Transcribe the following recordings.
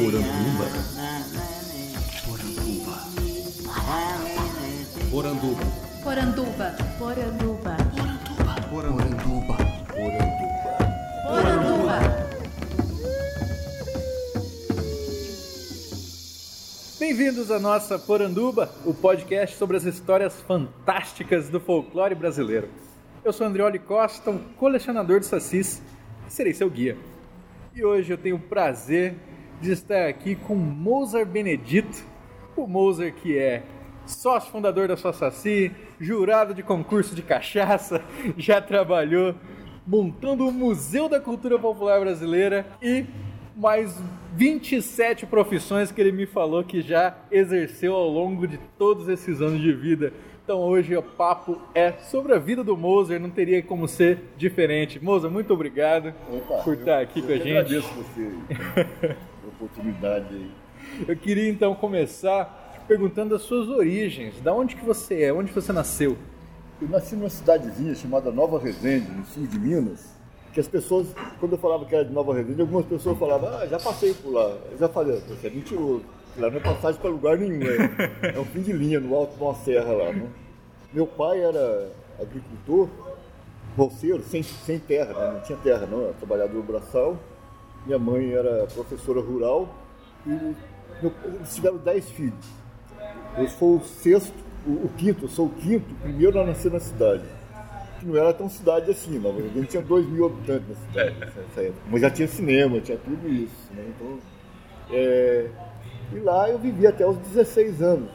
Poranduba. Poranduba. Poranduba. Poranduba. Poranduba. Poranduba. Poranduba. Bem-vindos à nossa Poranduba, o podcast sobre as histórias fantásticas do folclore brasileiro. Eu sou Andrioli Costa, um colecionador de sacis, e serei seu guia. E hoje eu tenho o prazer de estar aqui com Mozart Benedito, o Mozart que é sócio fundador da sua Saci, jurado de concurso de cachaça, já trabalhou montando o Museu da Cultura Popular Brasileira e mais 27 profissões que ele me falou que já exerceu ao longo de todos esses anos de vida. Então hoje o papo é sobre a vida do Mozart, não teria como ser diferente. Mozart, muito obrigado Opa, por eu- estar aqui eu com a que gente. agradeço você a oportunidade aí. Eu queria então começar perguntando as suas origens. Da onde que você é? Onde você nasceu? Eu nasci numa cidadezinha chamada Nova Resende, no sul de Minas, que as pessoas, quando eu falava que era de Nova Resende, algumas pessoas falavam, ah, já passei por lá. Eu já falei, você é mentiroso. Lá não é passagem para lugar nenhum, é, é um fim de linha no alto de uma serra lá. Né? Meu pai era agricultor, bolseiro, sem, sem terra, né? não tinha terra não, era trabalhador braçal. Minha mãe era professora rural e eles tiveram dez filhos. Eu sou o sexto, o, o quinto, eu sou o quinto, o primeiro a nascer na cidade. Que não era tão cidade assim, Nova Resende tinha dois mil habitantes na cidade nessa, época. Mas já tinha cinema, tinha tudo isso. Né? Então, é, e lá eu vivi até os 16 anos.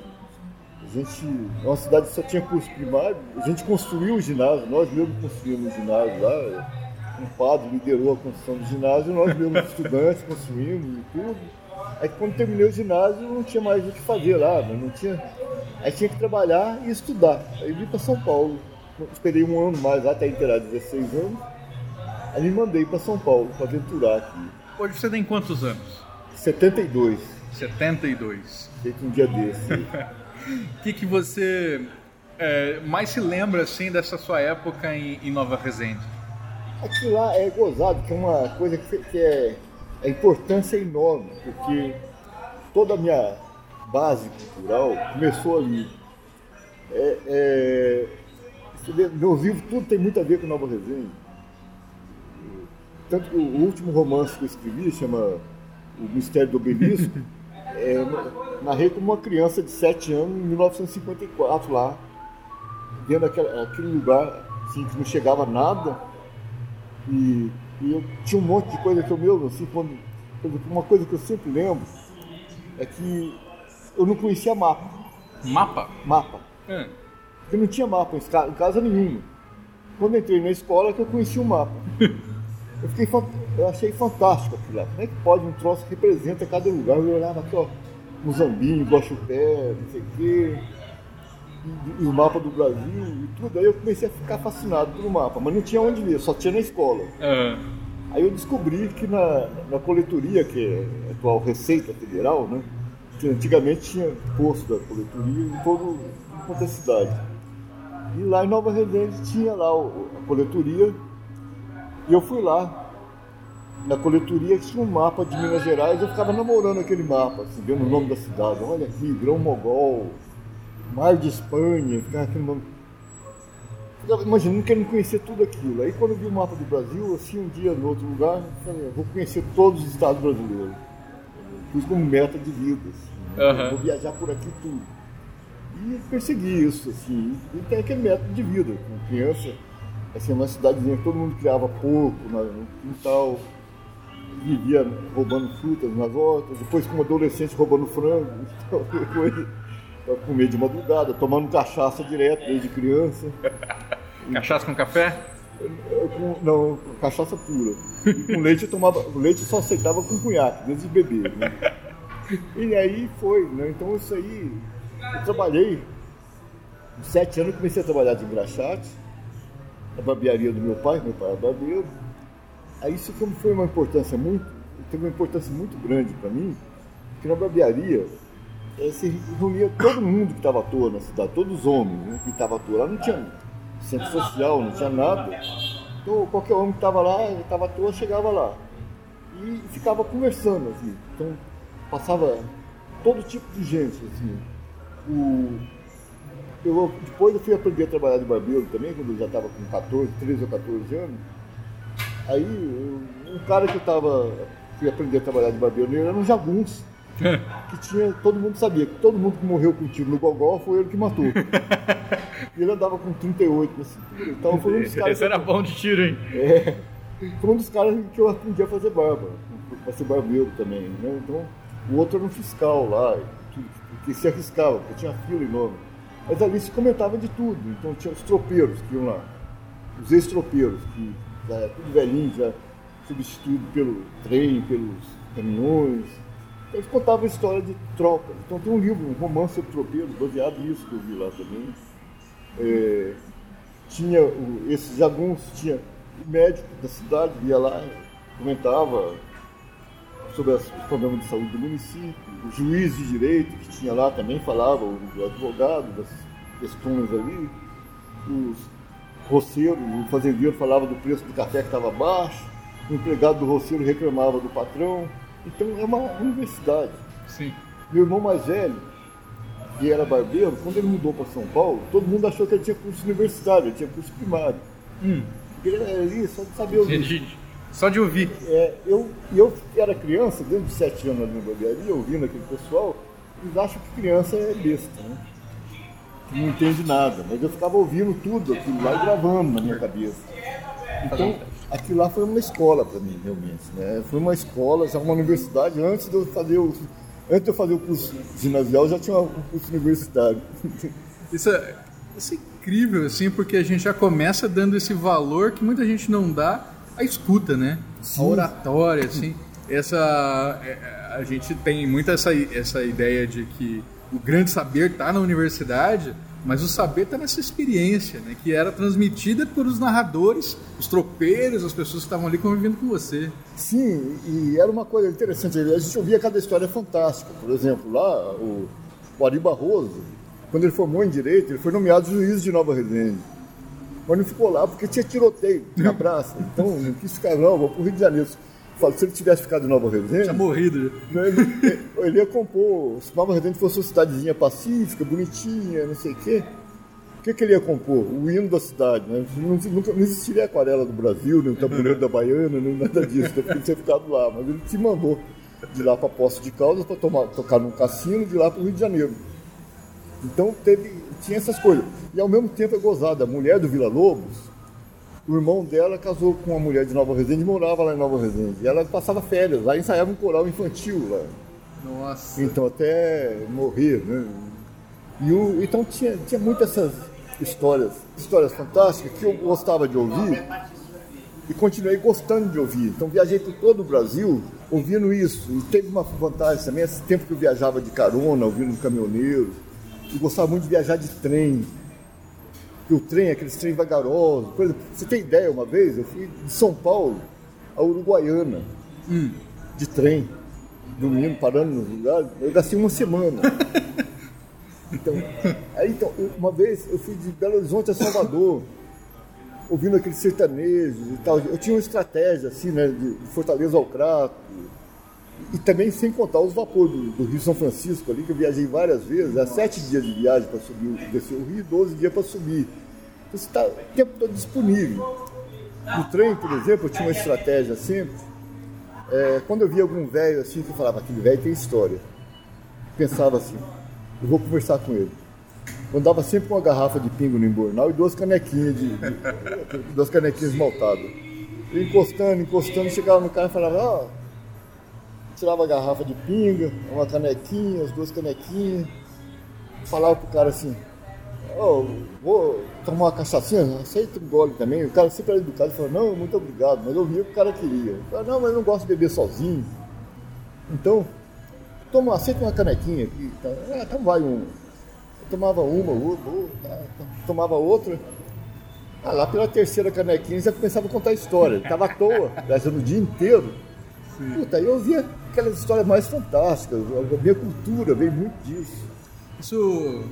A gente, é uma cidade que só tinha curso primário, a gente construiu o ginásio, nós mesmos construímos o ginásio lá. Um padre liderou a construção do ginásio, nós mesmos estudantes construímos e tudo. Aí quando terminei o ginásio não tinha mais o que fazer lá, né? não tinha. Aí tinha que trabalhar e estudar. Aí vim para São Paulo. Esperei um ano mais lá, até inteirar 16 anos. Aí me mandei para São Paulo para aventurar aqui. Hoje você tem quantos anos? 72, 72. feito um dia desse. O que, que você é, mais se lembra assim dessa sua época em, em Nova Resende? Aqui lá é gozado, que é uma coisa que, que é. A importância é enorme, porque toda a minha base cultural começou ali. É, é, meus livros, tudo tem muito a ver com Nova Resende. Tanto que o último romance que eu escrevi, chama O Mistério do Obelisco, é, narrei como uma criança de 7 anos, em 1954, lá, vendo aquele, aquele lugar assim, que não chegava nada. E, e eu tinha um monte de coisa que eu mesmo, assim, quando. Uma coisa que eu sempre lembro é que eu não conhecia mapa. Mapa? Mapa. Hum. Porque não tinha mapa em ca- em casa nenhuma. Quando entrei na escola é que eu conheci o mapa. Eu, fiquei, eu achei fantástico aquilo lá. Como é que pode um troço que representa cada lugar? Eu olhava aqui, ó, Muzambinho, Guaxupé, não sei o quê, e, e o mapa do Brasil e tudo. Aí eu comecei a ficar fascinado pelo mapa, mas não tinha onde ver, só tinha na escola. Ah, Aí eu descobri que na, na coletoria, que é a atual Receita Federal, né? Que antigamente tinha posto da coletoria em todo em toda a cidade. E lá em Nova Resende tinha lá a coletoria. E eu fui lá. Na coletoria tinha um mapa de Minas Gerais, eu ficava namorando aquele mapa, assim, vendo o nome da cidade. Olha aqui, Grão Mogol, Mar de Espanha, ficava nome. Ficava imaginando que eu não conhecia tudo aquilo. Aí quando eu vi o mapa do Brasil, assim, um dia no outro lugar, eu falei, eu vou conhecer todos os estados brasileiros. Pus como meta de vida. assim, eu Vou viajar por aqui tudo. E persegui isso, assim. E tem aquele método de vida. Com criança, assim, uma cidadezinha que todo mundo criava porco na- no quintal, vivia roubando frutas nas hortas, depois como adolescente roubando frango, então, depois pra comer de madrugada, tomando cachaça direto desde criança. cachaça com café? Com- não, cachaça pura. E com leite eu tomava. O leite eu só aceitava com cunhaque, desde bebê. Né? E aí foi, né? Então isso aí. Eu trabalhei. Com sete anos eu comecei a trabalhar de engraxate, na barbearia do meu pai, meu pai era barbeiro. Aí isso como foi uma importância muito, teve uma importância muito grande para mim, porque na barbearia se reunia todo mundo que estava à toa na cidade, todos os homens né, que estavam à toa. Lá não tinha centro social, não tinha nada. Então qualquer homem que estava lá, estava à toa, chegava lá. E ficava conversando, assim. Então, passava todo tipo de gente, assim. O, eu, depois eu fui aprender a trabalhar de barbeiro também, quando eu já estava com 14, 13 ou 14 anos. Aí, eu- um cara que eu tava, fui aprender a trabalhar de barbeiro, ele era um jagunço. Que tinha, todo mundo sabia que todo mundo que morreu com tiro no gogó foi ele que matou. E ele andava com 38 na cintura. Então foi um dos caras. Esse era bom de tiro, hein? É, foi um dos caras que eu aprendi a fazer barba, para ser barbeiro também, né? Então, o outro era um fiscal lá, que, que se arriscava, porque tinha fila enorme. Mas ali se comentava de tudo, então tinha os tropeiros que iam lá, os ex-tropeiros, que já era tudo velhinho, já substituído pelo trem, pelos caminhões. Eles contavam a história de tropas. Então tem um livro, um romance sobre tropeiros, baseado nisso que eu vi lá também. É, tinha o, esses jagunços, tinha o médico da cidade, ia lá, comentava sobre os problemas de saúde do município, o juiz de direito que tinha lá também falava, o, o advogado das questões ali, os roceiros, o fazendeiro falava do preço do café que estava baixo, o empregado do roceiro reclamava do patrão. Então é uma universidade. Sim. Meu irmão mais velho, que era barbeiro, quando ele mudou para São Paulo, todo mundo achou que ele tinha curso universitário, ele tinha curso primário. Porque ele era ali só de saber ouvir. Gente, Só de ouvir. É, eu, eu era criança, desde os sete anos ali na barbearia, ouvindo aquele pessoal, eles acham que criança é besta, né? Que não entende nada. Mas eu ficava ouvindo tudo aquilo lá e gravando na minha cabeça. Então, aquilo lá foi uma escola para mim, realmente. Né? Foi uma escola, já uma universidade, antes de eu fazer o. Antes de eu fazer o curso ginasial, eu já tinha um curso universitário. Isso é, isso é incrível, assim, porque a gente já começa dando esse valor que muita gente não dá à escuta, né? A oratória, assim. Essa, é, a gente tem muito essa, essa ideia de que o grande saber está na universidade, mas o saber está nessa experiência, né? Que era transmitida por os narradores, os tropeiros, as pessoas que estavam ali convivendo com você. Sim, e era uma coisa interessante. A gente ouvia cada história fantástica. Por exemplo, lá, o, o Ari Barroso, quando ele formou em Direito, ele foi nomeado juiz de Nova Resende. Mas não ficou lá porque tinha tiroteio na praça. Então não quis ficar, não, vou pro Rio de Janeiro. Falo, se ele tivesse ficado em Nova Resende, Tinha morrido né, ele, ele ia compor. Se Nova Resende fosse uma cidadezinha pacífica, bonitinha, não sei o quê. O que, que ele ia compor? O hino da cidade. Né? Não, nunca, não existiria aquarela do Brasil, nem o tabuleiro da Baiana, nem nada disso. Então ele tinha ficado lá. Mas ele se mandou de lá para Poço de Caldas para tocar num cassino, de lá para o Rio de Janeiro. Então teve, tinha essas coisas. E ao mesmo tempo é gozada. A mulher do Vila Lobos, o irmão dela casou com uma mulher de Nova Resende e morava lá em Nova Resende. E ela passava férias, lá ensaiava um coral infantil lá. Nossa. Então até morrer, né? E o, então tinha, tinha muitas essas histórias, histórias fantásticas que eu gostava de ouvir e continuei gostando de ouvir. Então viajei por todo o Brasil ouvindo isso. E teve uma vantagem também, esse tempo que eu viajava de carona, ouvindo um caminhoneiro. Eu gostava muito de viajar de trem. E o trem, aqueles trem vagarosos. Exemplo, você tem ideia, uma vez eu fui de São Paulo a Uruguaiana, de trem, dormindo, parando nos lugares. Eu gastei uma semana. Então, aí, então, uma vez eu fui de Belo Horizonte a Salvador, ouvindo aqueles sertanejos e tal. Eu tinha uma estratégia, assim, né, de Fortaleza ao Crato. E também sem contar os vapores do, do Rio São Francisco ali, que eu viajei várias vezes. Há sete dias de viagem para subir, descer o Rio e 12 dias para subir. Então você está o tempo todo disponível. No trem, por exemplo, eu tinha uma estratégia sempre. É, quando eu via algum velho assim, que eu falava, aquele velho tem história. Pensava assim, eu vou conversar com ele. Eu andava sempre com uma garrafa de pingo no embornal e duas canequinhas de, de- duas canequinhas esmaltadas. Eu encostando, encostando, chegava no carro e falava, ó, tirava a garrafa de pinga, uma canequinha, as duas canequinhas, falava pro cara assim, ó, vou tomar uma cachaçinha, aceita um gole também. O cara sempre era educado e falou, não, muito obrigado, mas eu via o que o cara queria. Eu falava, não, mas eu não gosto de beber sozinho. Então, toma, aceita uma canequinha aqui. Tá? Ah, então vai um. Eu tomava uma, outra, outra, tá, tomava outra. Ah, lá pela terceira canequinha já começava a contar a história. Estava à toa, viajando o dia inteiro. Puta, aí eu via aquelas histórias mais fantásticas. A minha cultura veio muito disso. Isso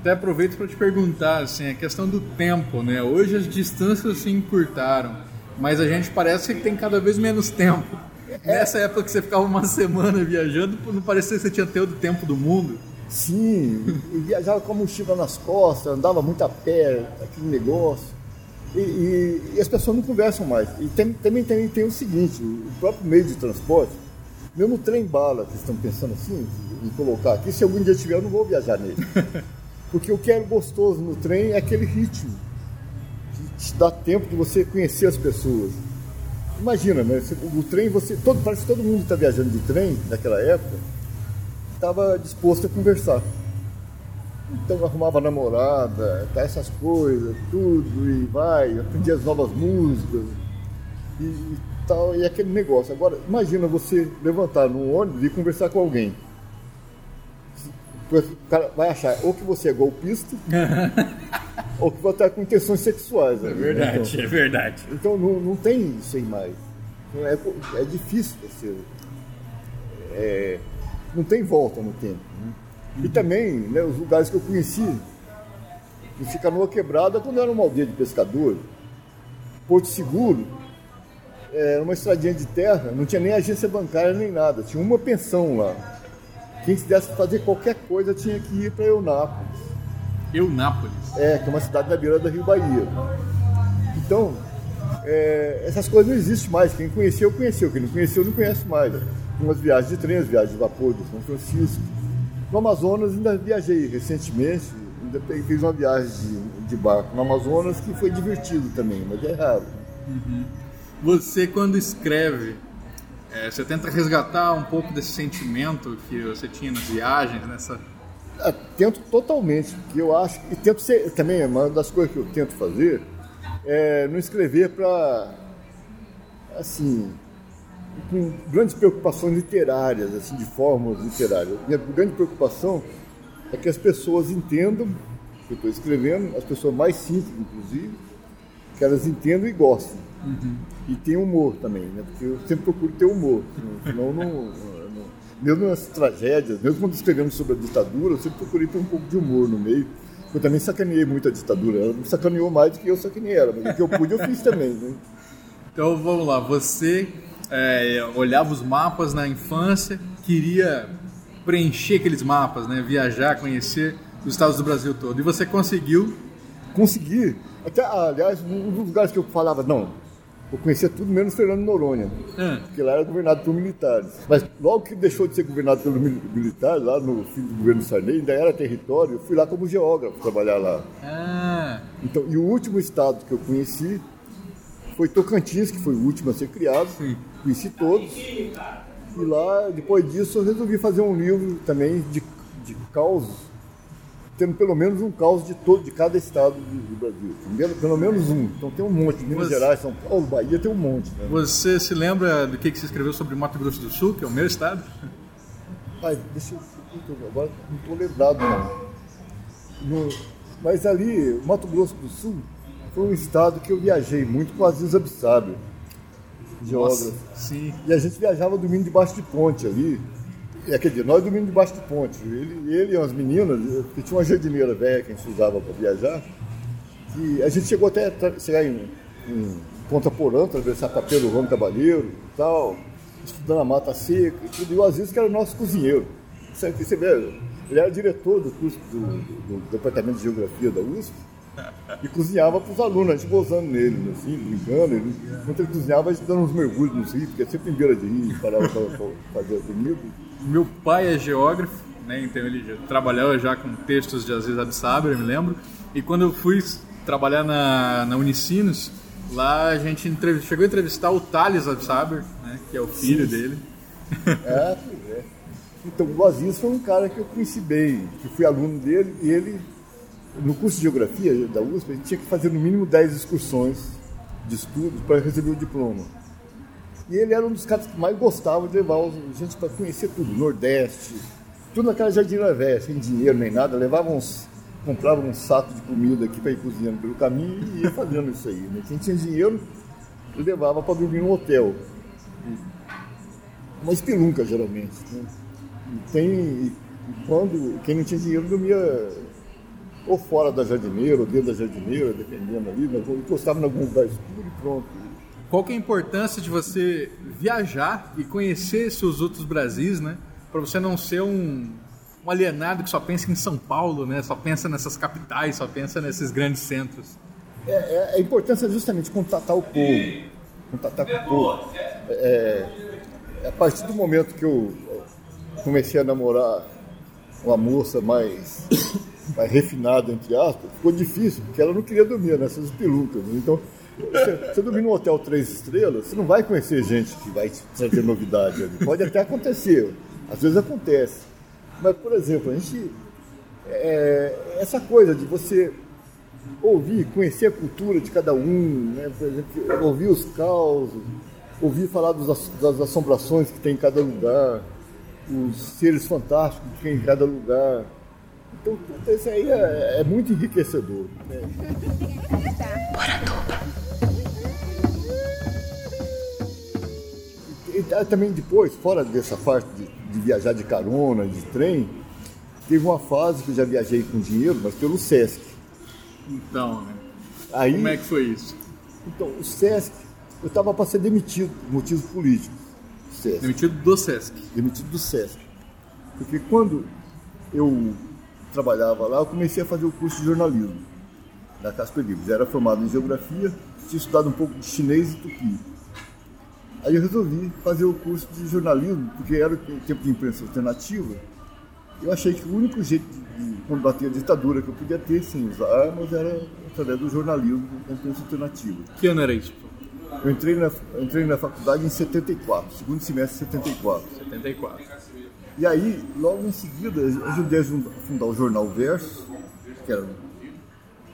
até aproveito para te perguntar, assim, a questão do tempo, né? Hoje as distâncias se encurtaram, mas a gente parece que tem cada vez menos tempo Nessa época que você ficava uma semana viajando, não parecia que você tinha todo o tempo do mundo. Sim, viajava com a mochila nas costas, andava muito a pé, aquele negócio. E, e- e as pessoas não conversam mais. E tem- também tem, tem o seguinte, o próprio meio de transporte, mesmo o trem bala, que estão pensando assim, em colocar aqui, se algum dia tiver, eu não vou viajar nele. Porque o que é gostoso no trem é aquele ritmo. Que te dá tempo de você conhecer as pessoas. Imagina, né? O trem, você. Todo, parece que todo mundo que está viajando de trem naquela época estava disposto a conversar. Então arrumava namorada, tá, essas coisas, tudo, e vai, aprendia as novas músicas e, e tal, e aquele negócio. Agora, imagina você levantar num ônibus e conversar com alguém. O cara vai achar ou que você é golpista, ou que você está com intenções sexuais. né? Então, é verdade. então não, não tem isso aí mais. Então, É, é difícil você. é, não tem volta no tempo. né? E também, né, os lugares que eu conheci, em Canoa Quebrada, quando era uma aldeia de pescador, Porto Seguro, era uma estradinha de terra, não tinha nem agência bancária nem nada, tinha uma pensão lá. Quem quisesse fazer qualquer coisa tinha que ir para Eunápolis. Eunápolis. É, que é uma cidade na beira da Rio Bahia. Então, é, essas coisas não existem mais. Quem conheceu, conheceu. Quem não conheceu, não conhece mais. Umas viagens de trem, as viagens de vapor de São Francisco. No Amazonas ainda viajei recentemente, ainda fiz uma viagem de, de barco no Amazonas que foi divertido também, mas é raro. Você, quando escreve, é, você tenta resgatar um pouco desse sentimento que você tinha nas viagens, nessa. Ah, tento totalmente, porque eu acho e tento ser também uma das coisas que eu tento fazer é não escrever para assim com grandes preocupações literárias, assim de fórmulas literárias. Minha grande preocupação é que as pessoas entendam o que eu estou escrevendo, as pessoas mais simples, inclusive, que elas entendam e gostem. E tem humor também, né? Porque eu sempre procuro ter humor, senão não, não- mesmo nas tragédias, mesmo quando escrevemos sobre a ditadura, eu sempre procurei ter um pouco de humor no meio. Eu também sacaneei muito a ditadura, ela me sacaneou mais do que eu sacaneei ela, mas o que eu pude eu fiz também, né? Então vamos lá, você é, olhava os mapas na infância, queria preencher aqueles mapas, né? viajar, conhecer os estados do Brasil todo. E você conseguiu. Consegui, até, aliás, um dos lugares que eu falava, não, eu conhecia tudo menos Fernando Noronha. Ah, porque lá era governado por militares. Mas logo que deixou de ser governado pelos mil- militares, lá no fim do governo Sarney, ainda era território, eu fui lá como geógrafo trabalhar lá. ah, Então, e o último estado que eu conheci foi Tocantins, que foi o último a ser criado. Sim. Conheci todos. E lá, depois disso, eu resolvi fazer um livro também de, de causos, tendo pelo menos um caos de todo, de cada estado do, Brasil. Pelo, pelo menos um. Então tem um monte. Minas Você- Gerais, São Paulo, Bahia tem um monte. Né? você se lembra do que, que você escreveu sobre Mato Grosso do Sul, que é o meu estado? Ai, deixa eu. Agora não estou lembrado, não. No- mas ali, Mato Grosso do Sul foi um estado que eu viajei muito com o Aziz Abissab, geógrafo. sim. E a gente viajava dormindo debaixo de ponte ali. É, quer dizer, nós dormimos debaixo de ponte. Ele, ele e as meninas, porque tinha uma jardineira velha que a gente usava para viajar. E a gente chegou até chegar em, em Ponta Porã, atravessar Papel Ramo Cabalheiro e tal, estudando a mata seca e tudo. E o Aziz, que era o nosso cozinheiro. Você, você vê, ele era diretor do curso do, do- do Departamento de Geografia da USP e cozinhava para os alunos, a gente gozando nele, assim, brincando. Ele, enquanto ele cozinhava, a gente dando uns mergulhos no rio, porque é sempre em beira de rio, parava para fazer a comida. Meu pai é geógrafo, né? Então ele trabalhava já com textos de Aziz Absaber, eu me lembro. E quando eu fui trabalhar na, na Unicinos, lá a gente chegou a entrevistar o Thales Absaber, né? Que é o filho dele. É, é. Então, o Aziz foi um cara que eu conheci bem, que fui aluno dele, e ele, no curso de Geografia da USP, a gente tinha que fazer no mínimo 10 excursões de estudos para receber o diploma. E ele era um dos caras que mais gostava de levar a gente para conhecer tudo, Nordeste, tudo naquela jardineira velha, sem dinheiro nem nada, levava uns, comprava um saco de comida aqui para ir cozinhando pelo caminho e ia fazendo isso aí. Né? Quem tinha dinheiro levava para dormir no hotel uma espelunca geralmente. né? E tem e quando quem não tinha dinheiro dormia ou fora da jardineira ou dentro da jardineira, dependendo ali, né? encostava em algum lugar escuro e pronto. qual que é a importância de você viajar e conhecer seus outros Brasis, né? Para você não ser um, um alienado que só pensa em São Paulo, né? Só pensa nessas capitais, só pensa nesses grandes centros. É, é, a importância é justamente contatar o povo. Contatar com o povo. É, é, a partir do momento que eu comecei a namorar uma moça mais, mais refinada, entre aspas, ficou difícil, porque ela não queria dormir nessas pelucas. Né? Então, você, você dormir num hotel três estrelas, você não vai conhecer gente que vai trazer novidade ali. Pode até acontecer, às vezes acontece. Mas, por exemplo, a gente. É, essa coisa de você ouvir, conhecer a cultura de cada um, né? exemplo, ouvir os causos, ouvir falar dos, das assombrações que tem em cada lugar, os seres fantásticos que tem em cada lugar. Então, isso aí é, é muito enriquecedor. Né? E, e, também depois, fora dessa parte de, de viajar de carona, de trem, teve uma fase que eu já viajei com dinheiro, mas pelo Sesc. Então, né? Aí, Como é que foi isso? Então, o Sesc, eu estava para ser demitido por motivos políticos. Sesc. Demitido do Sesc. Demitido do Sesc. Porque quando eu trabalhava lá, eu comecei a fazer o curso de jornalismo da Casper Libros. Era formado em geografia, tinha estudado um pouco de chinês e tupi. Aí eu resolvi fazer o curso de jornalismo, porque era o tempo de imprensa alternativa. Eu achei que o único jeito de combater a ditadura que eu podia ter sem usar armas era através do jornalismo da imprensa alternativa. Que ano era isso? Eu entrei na, entrei na faculdade em 74, segundo semestre de 74. 74. E aí, logo em seguida, ajudei a fundar o jornal Verso, que era um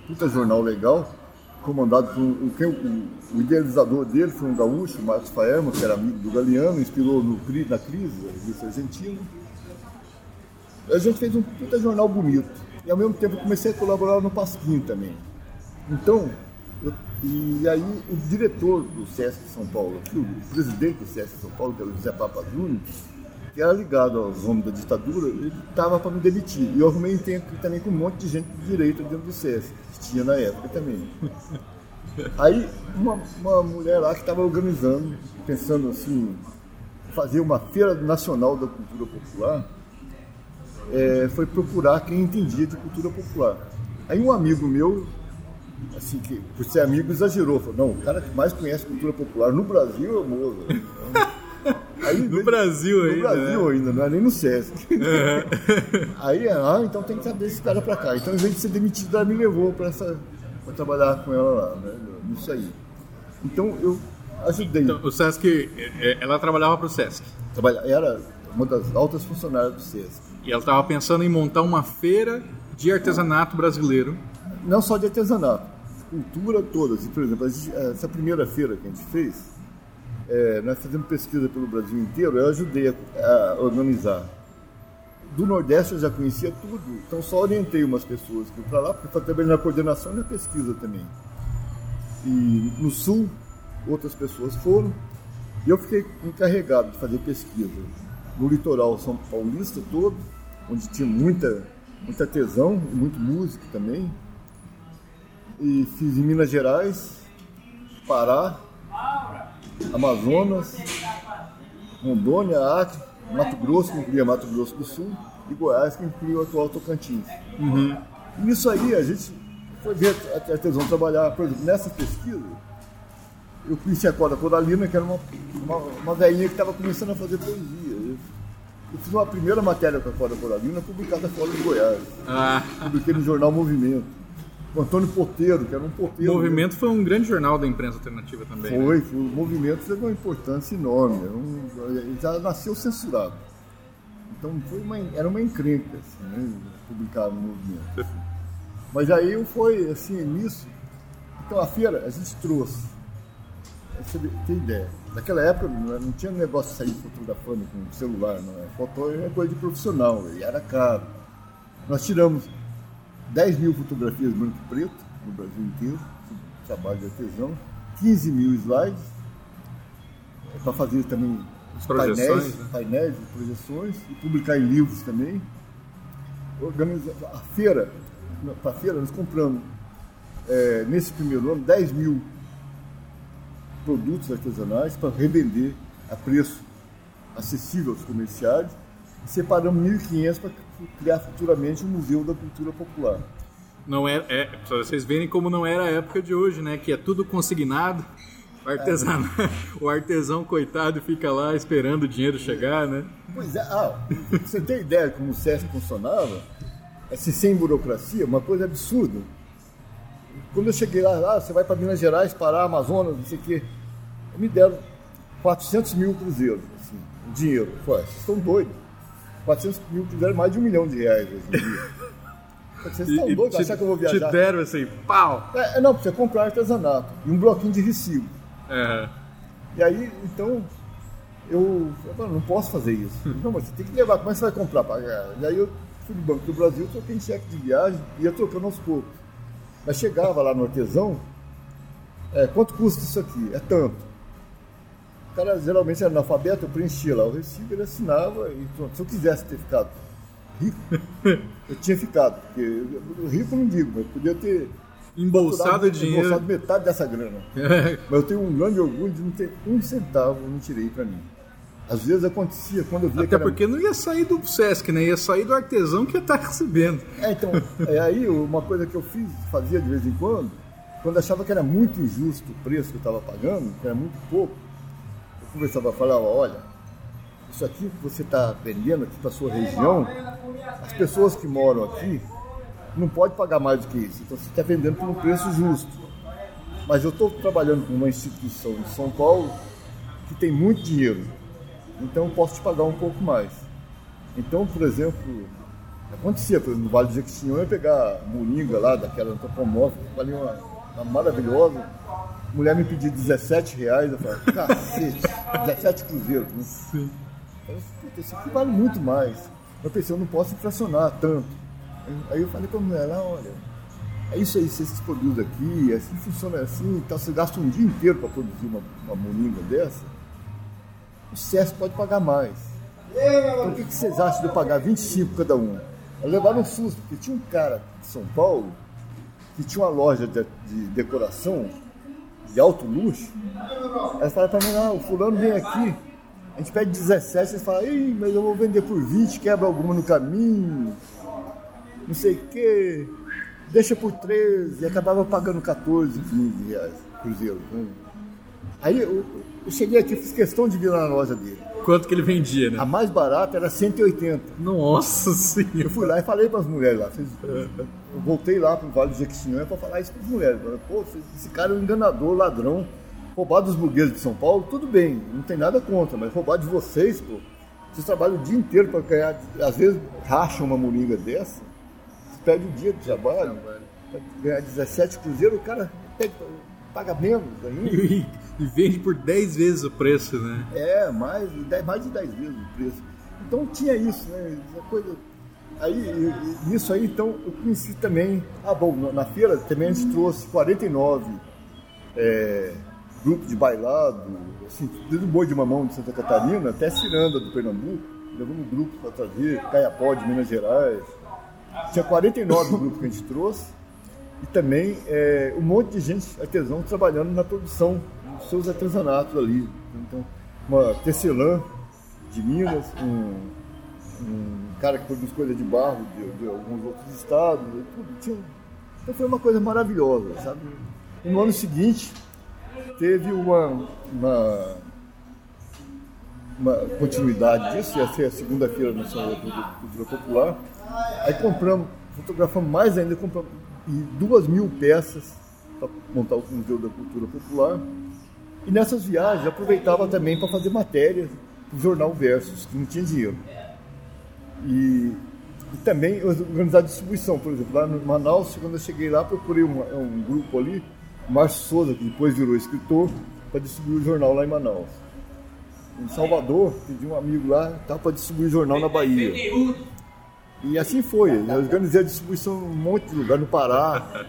puta jornal legal, comandado por o, o, o idealizador dele foi um gaúcho, Marcos Faerma, que era amigo do Galeano, inspirou no, na crise, revista argentina. A gente fez um puta jornal bonito. E ao mesmo tempo comecei a colaborar no Pasquim também. Então, e aí o diretor do SESC São Paulo, o presidente do SESC São Paulo, que era o José Papa Júnior, que era ligado aos homens da ditadura, ele estava para me demitir. E eu arrumei tempo também com um monte de gente de direita dentro do SESC, que tinha na época também. Aí uma, uma mulher lá que estava organizando, pensando assim, fazer uma feira nacional da cultura popular, é, foi procurar quem entendia de cultura popular. Aí um amigo meu, assim, que por ser amigo exagerou, falou, não, o cara que mais conhece cultura popular no Brasil é o Moza. Aí, no Brasil no ainda. No Brasil né? ainda, não é nem no Sesc. Uhum. Aí, ah, então tem que trazer esse cara pra cá. Então, em vez de ser demitido, ela me levou pra, essa, pra trabalhar com ela lá, né, nisso aí. Então, eu ajudei. Então, o Sesc, ela trabalhava pro Sesc? Trabalha, era uma das altas funcionárias do Sesc. E ela estava pensando em montar uma feira de artesanato brasileiro. Não só de artesanato, cultura toda. Por exemplo, essa primeira feira que a gente fez, é, nós fizemos pesquisa pelo Brasil inteiro, eu ajudei a, a, organizar. Do Nordeste eu já conhecia tudo, então só orientei umas pessoas que para lá, porque trabalhei na coordenação e na pesquisa também. E no Sul, outras pessoas foram, e eu fiquei encarregado de fazer pesquisa no litoral São Paulista todo, onde tinha muita, muita tesão muito músico também. E fiz em Minas Gerais, Pará, Amazonas, Rondônia, Acre, Mato Grosso, que incluía Mato Grosso do Sul, e Goiás, que incluía o atual Tocantins. Uhum. E nisso aí a gente foi ver a artesão trabalhar, por exemplo, nessa pesquisa, eu conheci a Cora Coralina, que era uma, uma, uma velhinha que estava começando a fazer poesia. Eu, eu fiz uma primeira matéria com a Cora Coralina, publicada fora de Goiás. Ah. Publiquei no jornal Movimento. O Antônio Porteiro, que era um porteiro. O Movimento foi um grande jornal da imprensa alternativa também. Foi, né? foi. o Movimento teve uma importância enorme. Um, ele já nasceu censurado. Então foi uma, era uma encrenca, assim, né, publicar no Movimento. Mas aí foi assim, nisso. Então a feira a gente trouxe. Você tem ideia. Naquela época não tinha negócio de sair fotografando com celular, não é? Foto é coisa de profissional, e era caro. Nós tiramos 10 mil fotografias branco e preto no Brasil inteiro, trabalho de artesão, 15 mil slides, para fazer também As painéis, né? painéis e projeções, e publicar em livros também. Organiza a feira, para a feira nós compramos, é, nesse primeiro ano, 10 mil produtos artesanais para revender a preço acessível aos comerciários e separamos 1.500 para criar futuramente um museu da cultura popular. Não é, é para vocês verem como não era a época de hoje, né? Que é tudo consignado. O, artesano, o artesão, coitado, fica lá esperando o dinheiro chegar, né? Pois é, ah, você tem ideia de como o SESC funcionava? Esse sem burocracia, uma coisa absurda. Quando eu cheguei lá, ah, você vai para Minas Gerais, Pará, Amazonas, não sei o quê, me deram 400 mil cruzeiros, assim, dinheiro. Falei, vocês estão doidos. 400 mil cruzeiros é mais de um milhão de reais hoje em dia. Vocês estão E- doidos? te, Achar que eu vou viajar? te deram assim, pau! É, é, não, você comprar artesanato e um bloquinho de recibo. É. E aí, então, eu, eu falei, não posso fazer isso. Não, mas você tem que levar, como é que você vai comprar? Pagar? E aí eu fui no Banco do Brasil, troquei em cheque de viagem e ia trocando aos poucos. Mas chegava lá no artesão, é, quanto custa isso aqui? É tanto. O cara geralmente era analfabeto, eu preenchia lá o recibo, ele assinava e pronto. Se eu quisesse ter ficado rico, eu tinha ficado. Porque rico não digo, mas podia ter Embolsado dinheiro. embolsado metade dessa grana. Mas eu tenho um grande orgulho de não ter um centavo, eu não tirei pra mim. Às vezes acontecia quando eu via que Até era... porque não ia sair do Sesc, né? Ia sair do artesão que ia estar recebendo. É, então, é, aí uma coisa que eu fiz, fazia de vez em quando, quando achava que era muito injusto o preço que eu estava pagando, que era muito pouco, conversava, falava, olha, isso aqui que você está vendendo aqui para sua região, as pessoas que moram aqui não pode pagar mais do que isso. Então você está vendendo por um preço justo. Mas eu estou trabalhando com uma instituição de São Paulo que tem muito dinheiro. Então eu posso te pagar um pouco mais. Então, por exemplo, acontecia, por exemplo, no Vale do Jequitinhonha, pegar moringa lá, daquela antropomórfica, valia uma, uma maravilhosa. A mulher me pediu 17 reais, eu falei, cacete, 17 cruzeiros. Né? Eu falei, "Puta, isso aqui vale muito mais. Eu pensei, eu não posso inflacionar tanto. Aí eu falei pra mulher, lá, olha, é isso aí, vocês produzem aqui, assim funciona assim, então você gasta um dia inteiro para produzir uma, uma moringa dessa, o SESC pode pagar mais. Então o que, que vocês acham de eu pagar 25 cada um? Levaram um susto, porque tinha um cara de São Paulo que tinha uma loja de, de decoração de alto luxo. Aí falaram pra mim, ah, o fulano vem aqui, a gente pede 17, eles falam, Ih, mas eu vou vender por 20, quebra alguma no caminho, não sei o quê, deixa por 13, e acabava pagando 14, 15 reais, cruzeiro. Né? Aí eu, eu cheguei aqui, fiz questão de vir na loja dele. Quanto que ele vendia, né? A mais barata era 180. Nossa Eu senhora. fui lá e falei para as mulheres lá. vocês- Eu voltei lá para o Vale do Jequitinhonha para falar isso para as mulheres. Falei, Pô, esse cara é um enganador, ladrão. Roubar dos burgueses de São Paulo, tudo bem, não tem nada contra, mas roubar de vocês, pô. Vocês trabalham o dia inteiro para ganhar. Às vezes racham uma moringa dessa, você perde o dia de trabalho, pra ganhar 17 cruzeiros, o cara pega- paga menos ainda. E, vende por 10 vezes o preço, né? É, mais, mais de 10 vezes o preço. Então tinha isso, né? Essa coisa. Aí, nisso aí, então, eu conheci também. Ah, bom, na, feira também a gente trouxe 49 é, grupos de bailado, assim, desde o boi de mamão de Santa Catarina até Ciranda do Pernambuco, levando grupos para trazer, Caiapó de Minas Gerais. Tinha 49 grupos que a gente trouxe e também é, um monte de gente, artesão, trabalhando na produção dos seus artesanatos ali. Então, uma tecelã de Minas, um, um cara que produz coisa de barro de, de alguns outros estados, tudo. Tinha- então foi uma coisa maravilhosa, sabe? E no ano seguinte teve uma, uma, uma continuidade disso, ia ser a segunda-feira nacional da cultura popular. Aí compramos, fotografamos mais ainda, compramos e duas mil peças para montar o Museu da Cultura Popular. E nessas viagens aproveitava também para fazer matérias do jornal Versus, que não tinha dinheiro. E, e também organizar distribuição, por exemplo, lá no Manaus, quando eu cheguei lá, procurei um, um grupo ali, Márcio Souza, que depois virou escritor, para distribuir o jornal lá em Manaus. Em Salvador, pedi um amigo lá para distribuir jornal na Bahia. E assim foi. Eu organizei a distribuição em um monte de lugar, no Pará.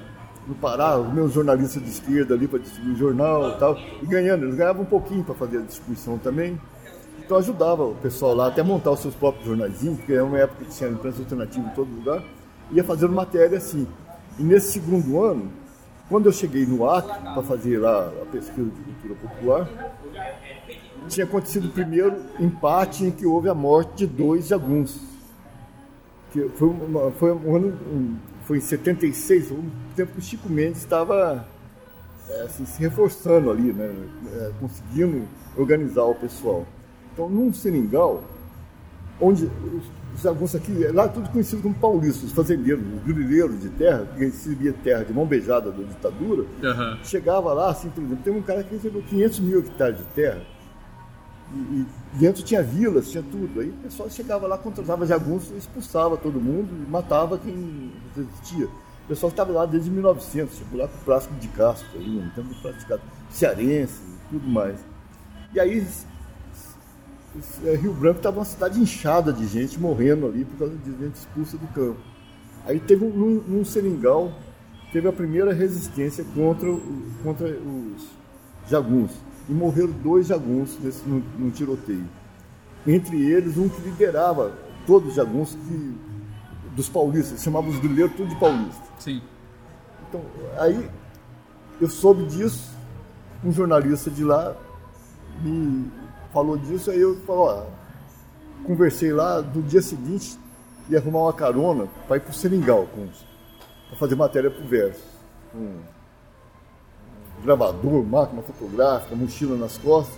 No Pará, os meus jornalistas de esquerda ali para distribuir jornal e tal. E ganhando, eles ganhavam um pouquinho para fazer a distribuição também. Então ajudava o pessoal lá até montar os seus próprios jornaizinhos, porque era uma época que tinha imprensa alternativa em todo lugar. Ia fazendo matéria assim. E nesse segundo ano, Quando eu cheguei no Acre para fazer lá a pesquisa de cultura popular, tinha acontecido o primeiro empate em que houve a morte de dois jagunços. Que foi, uma, foi um ano, um, foi em 76, o tempo que o Chico Mendes estava é, assim, se reforçando ali, né, é, conseguindo organizar o pessoal. Então, num seringal, onde os, os jagunços aqui, lá é tudo conhecido como paulistas, os fazendeiros, os grileiros de terra, que recebia terra de mão beijada da ditadura, Uhum. chegava lá, assim, por exemplo, tem um cara que recebeu 500 mil hectares de terra, e, dentro tinha vilas, tinha tudo. Aí o pessoal chegava lá, contratava jagunços, expulsava todo mundo e matava quem resistia. O pessoal estava lá desde 1900, chegou lá com o plástico de Castro, aí, no tempo do plástico de Castro, cearense e tudo mais. E aí s- Rio Branco estava uma cidade inchada de gente morrendo ali por causa de gente expulsa do campo. Aí teve um, num, num seringal, teve a primeira resistência contra, contra os jagunços. E morreram dois jagunços nesse, num, num tiroteio. Entre eles, um que liderava todos os jagunços que, dos paulistas, chamava os grileiros tudo de paulista. Sim. Então, aí eu soube disso, um jornalista de lá me falou disso, aí eu falei, ó, conversei lá, no dia seguinte ia arrumar uma carona para ir pro Seringal com para fazer matéria pro verso. Com gravador, máquina fotográfica, mochila nas costas.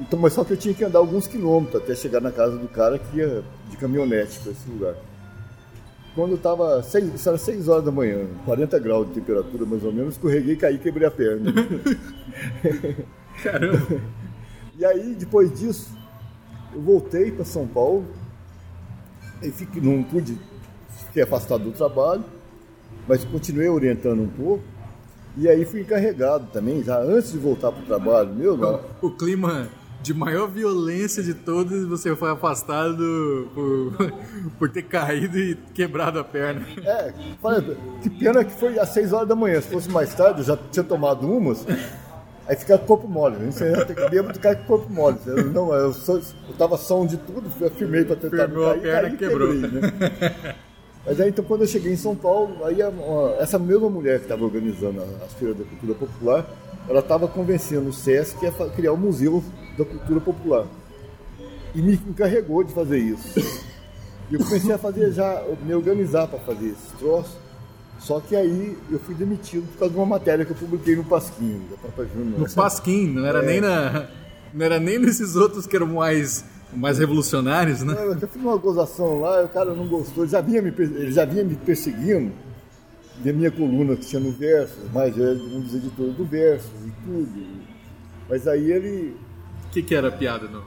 Então, mas só que eu tinha que andar alguns quilômetros até chegar na casa do cara que ia de caminhonete para esse lugar. Quando estava seis, era 6 horas da manhã, 40 graus de temperatura mais ou menos, escorreguei, caí e quebrei a perna. Caramba. E aí, depois disso, eu voltei para São Paulo, e fiquei, não pude, fiquei afastado do trabalho, mas continuei orientando um pouco, e aí fui encarregado também, já antes de voltar para o trabalho, meu, O clima de maior violência de todos, você foi afastado por, por ter caído e quebrado a perna. É, falei, que pena que foi às 6 horas da manhã. Se fosse mais tarde, eu já tinha tomado umas. Aí fica corpo mole. Né? Você ter que bêbado ficar com o corpo mole. Eu, não, eu, só, eu tava som de tudo, eu firmei para tentar Firmou a cair, perna caí e quebrou. quebrei, né? Mas aí, então, quando eu cheguei em São Paulo, aí a- essa mesma mulher que estava organizando a- as feiras da cultura popular, ela estava convencendo o SESC a criar o Museu da Cultura Popular. E me encarregou de fazer isso. E eu comecei a fazer já, me organizar para fazer esses troços. Só que aí eu fui demitido por causa de uma matéria que eu publiquei no Pasquinho, da Papa Júnior. No Pasquim, não era, É. nem na, não era nem nesses outros que eram mais, mais revolucionários, né? Eu já fiz uma gozação lá, o cara não gostou, ele já vinha me, ele já vinha me perseguindo de minha coluna que tinha no Versus, mas é um dos editores do Versus e tudo. Mas aí ele. O que, que era a piada no,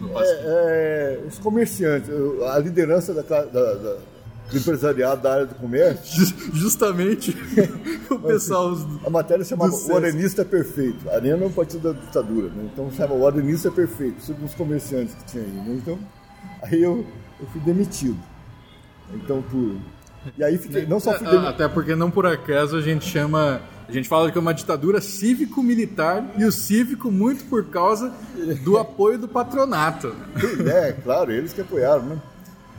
no? É, é, os comerciantes, a liderança da, da- da- do empresariado da área do comércio, Ju- Justamente o pessoal. os- a matéria chamava Do O. Arenista Perfeito. A Arena é um partido da ditadura, né? então chamava O Arenista Perfeito, sobre os comerciantes que tinha aí. né? Então, aí eu, eu fui demitido. Então, por. E aí fiquei, não só fui demitido. Até porque não por acaso a gente chama. A gente fala que é uma ditadura cívico-militar e o cívico muito por causa do apoio do patronato. É, claro, eles que apoiaram, né?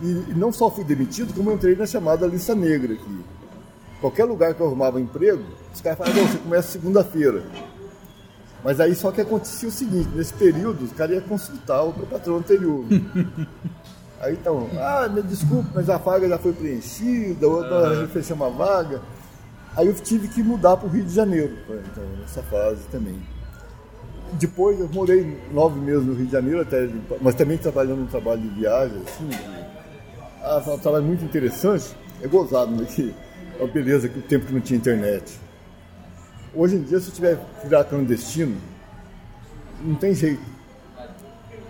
E, não só fui demitido, como entrei na chamada lista negra aqui. Qualquer lugar que eu arrumava emprego, os caras falavam, "Não, você começa segunda-feira. Mas aí só que acontecia o seguinte, nesse período, os caras iam consultar o meu patrão anterior. aí então, ah, me desculpe, mas a vaga já foi preenchida, outra fechou uma vaga. Aí eu tive que mudar para o Rio de Janeiro, então, nessa fase também. Depois eu morei nove meses no Rio de Janeiro, até, mas também trabalhando no trabalho de viagem, assim. Ah, foi um trabalho muito interessante. É gozado, né? Que, a beleza que o tempo que não tinha internet. Hoje em dia, se eu tiver virar clandestino, não tem jeito.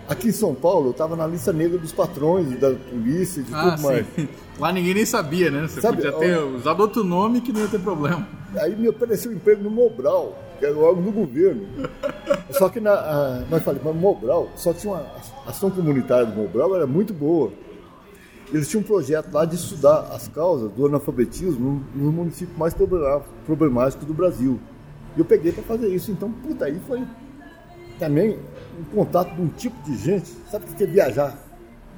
Aqui em São Paulo, eu estava na lista negra dos patrões, da polícia, de Ah, tudo mais. sim. Lá ninguém nem sabia, né? Você Sabe, podia ter ó- usado outro nome que não ia ter problema. Aí me ofereceu um emprego no Mobral, que era o órgão do governo. Só que na, a, nós falamos, mas Mobral, só tinha uma a ação comunitária do Mobral, era muito boa. Eles tinham um projeto lá de estudar as causas do analfabetismo no, município mais problemático do Brasil. E eu peguei para fazer isso. Então, puta, aí foi também um contato de um tipo de gente. Sabe o que é viajar?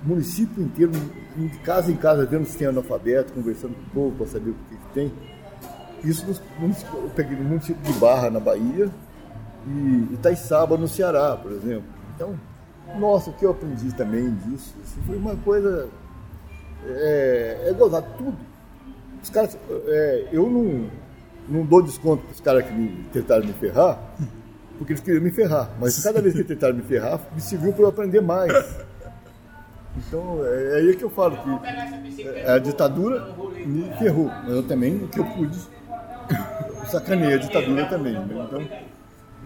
O município inteiro, de casa em casa, vendo se tem analfabeto, conversando com o povo para saber o que, que tem. Isso eu peguei no município de Barra, na Bahia, e Itaiçaba, no Ceará, por exemplo. Então, nossa, o que eu aprendi também disso assim, foi uma coisa. É, é gozar tudo. Os caras, é, eu não, não dou desconto para os caras que me, tentaram me ferrar, porque eles queriam me ferrar. Mas cada vez que tentaram me ferrar, me serviu para eu aprender mais. Então é, é aí que eu falo que é, a ditadura me ferrou, mas eu também, o que eu pude, eu sacaneei a ditadura também. Né? Então,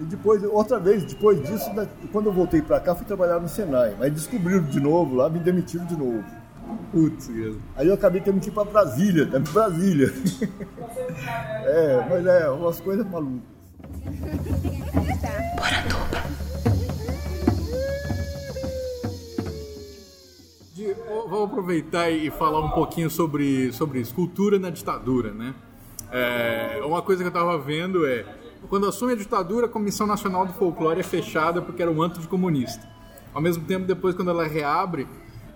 e depois, outra vez, depois disso, quando eu voltei para cá, fui trabalhar no Senai. Mas descobriram de novo lá, me demitiram de novo. Putz, Aí eu acabei tendo que ir para Brasília, até Brasília. é, mas é, umas coisas malucas. Vou aproveitar e falar um pouquinho sobre, sobre escultura na ditadura, né? É, uma coisa que eu estava vendo é quando assume a ditadura, a Comissão Nacional do Folclore é fechada porque era um antro de comunista. Ao mesmo tempo, depois, quando ela reabre,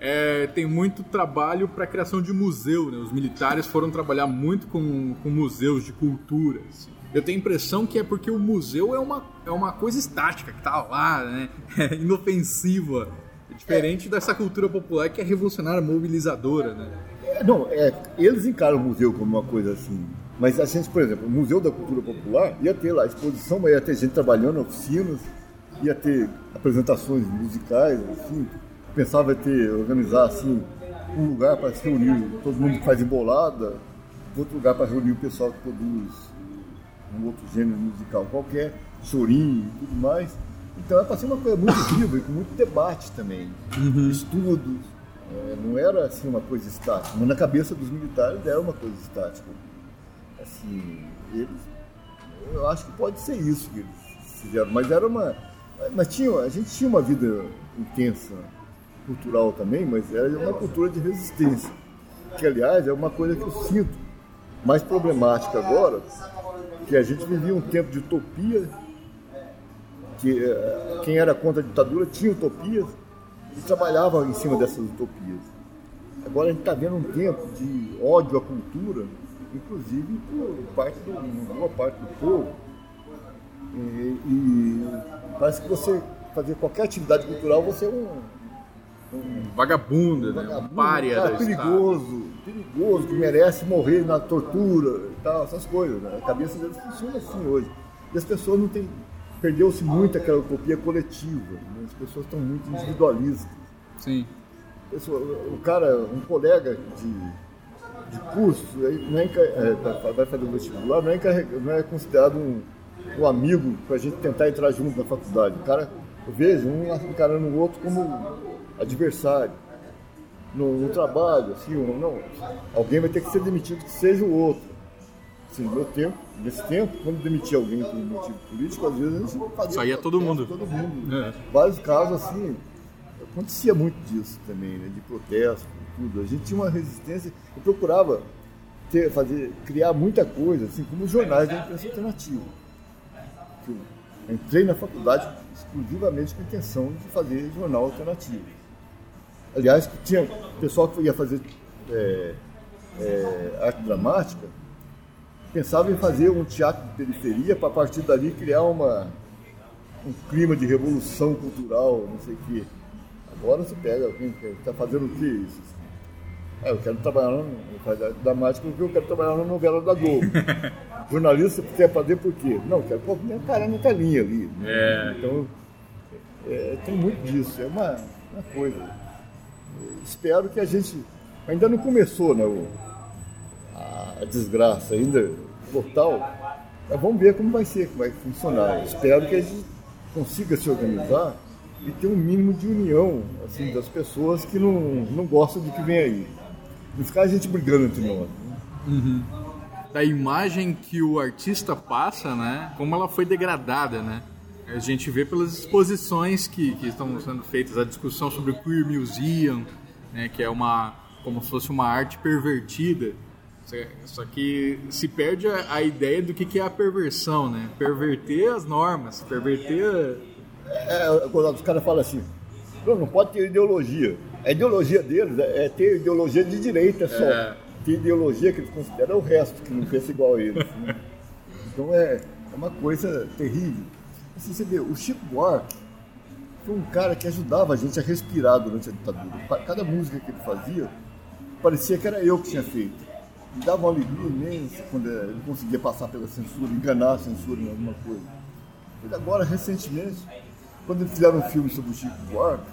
é, tem muito trabalho para a criação de museu. Né? Os militares foram trabalhar muito com, com museus de cultura. Assim. Eu tenho a impressão que é porque o museu é uma, é uma coisa estática, que está lá, né? é inofensiva. É diferente é. dessa cultura popular que é revolucionária, mobilizadora. Né? Não, é, eles encaram o museu como uma coisa assim mas a gente, por exemplo, o Museu da Cultura Popular ia ter lá exposição, mas ia ter gente trabalhando, oficinas, ia ter apresentações musicais, assim. Pensava em ter, organizar assim, um lugar para se reunir, todo mundo que faz embolada, outro lugar para reunir o pessoal que produz um outro gênero musical qualquer, chorinho e tudo mais. Então era para ser uma coisa muito viva e com muito debate também, uhum. estudos. É, não era assim uma coisa estática, mas na cabeça dos militares era uma coisa estática assim, eles, eu acho que pode ser isso que eles fizeram, mas era uma, mas tinha, a gente tinha uma vida intensa, cultural também, mas era uma cultura de resistência, que aliás é uma coisa que eu sinto mais problemática agora, que a gente vivia um tempo de utopia, que eh, quem era contra a ditadura tinha utopias e trabalhava em cima dessas utopias. Agora a gente está vendo um tempo de ódio à cultura inclusive por parte do, boa parte do povo. E, e, parece que você fazer qualquer atividade cultural, você é um, um vagabundo, um né? um párea cara perigoso, perigoso, que merece morrer na tortura e tal, essas coisas. Né? A cabeça deles funciona assim hoje. E as pessoas não têm. Perdeu-se muito aquela utopia coletiva. Né? As pessoas estão muito individualistas. Sim. O cara, um colega de de curso, não é, é, vai fazer o vestibular, não é, não é considerado um, um amigo para a gente tentar entrar junto na faculdade. O cara, eu vejo um encarando o outro como adversário. No, no trabalho, assim, não, alguém vai ter que ser demitido que seja o outro. Assim, no meu tempo, nesse tempo, quando demitia alguém por motivo político, às vezes a gente fazia. Saía todo mundo. Todo mundo. É. Vários casos assim, acontecia muito disso também, né, de protesto tudo. A gente tinha uma resistência, eu procurava ter, fazer, criar muita coisa, assim, como os jornais da imprensa alternativa. Eu entrei na faculdade exclusivamente com a intenção de fazer jornal alternativo. Aliás, tinha pessoal que ia fazer é, é, arte dramática, pensava em fazer um teatro de periferia para a partir dali criar uma, um clima de revolução cultural, não sei o quê. Agora você pega alguém que está fazendo o que isso? É, eu quero trabalhar no, dramático porque eu quero trabalhar na novela da Globo. Jornalista quer fazer por quê? Não, quero pôr minha cara na telinha ali. Né? É. Então, é, tem muito disso. É uma, uma coisa. Espero que a gente. Ainda não começou, né? A desgraça ainda total. Mas vamos ver como vai ser, como vai funcionar. Espero que a gente consiga se organizar e ter um mínimo de união assim, das pessoas que não, não gostam do que vem aí. Não ficar a gente brigando entre nós. Né? Uhum. Da imagem que o artista passa, né? Como ela foi degradada, né? A gente vê pelas exposições que, que estão sendo feitas, a discussão sobre o Queer Museum, né? Que é uma como se fosse uma arte pervertida. Só que se perde a, a ideia do que, que é a perversão, né? Perverter as normas, perverter. É, quando os caras falam assim, não, não pode ter ideologia. A ideologia deles é ter ideologia de direita só. É. tem ideologia que eles consideram o resto, que não pensa igual a eles. né? Então é, é uma coisa terrível. Assim, você vê, o Chico Buarque foi um cara que ajudava a gente a respirar durante a ditadura. Cada música que ele fazia, parecia que era eu que tinha feito. Me dava uma alegria imensa quando eh, ele conseguia passar pela censura, enganar a censura em alguma coisa. Agora, recentemente, quando eles fizeram um filme sobre o Chico Buarque,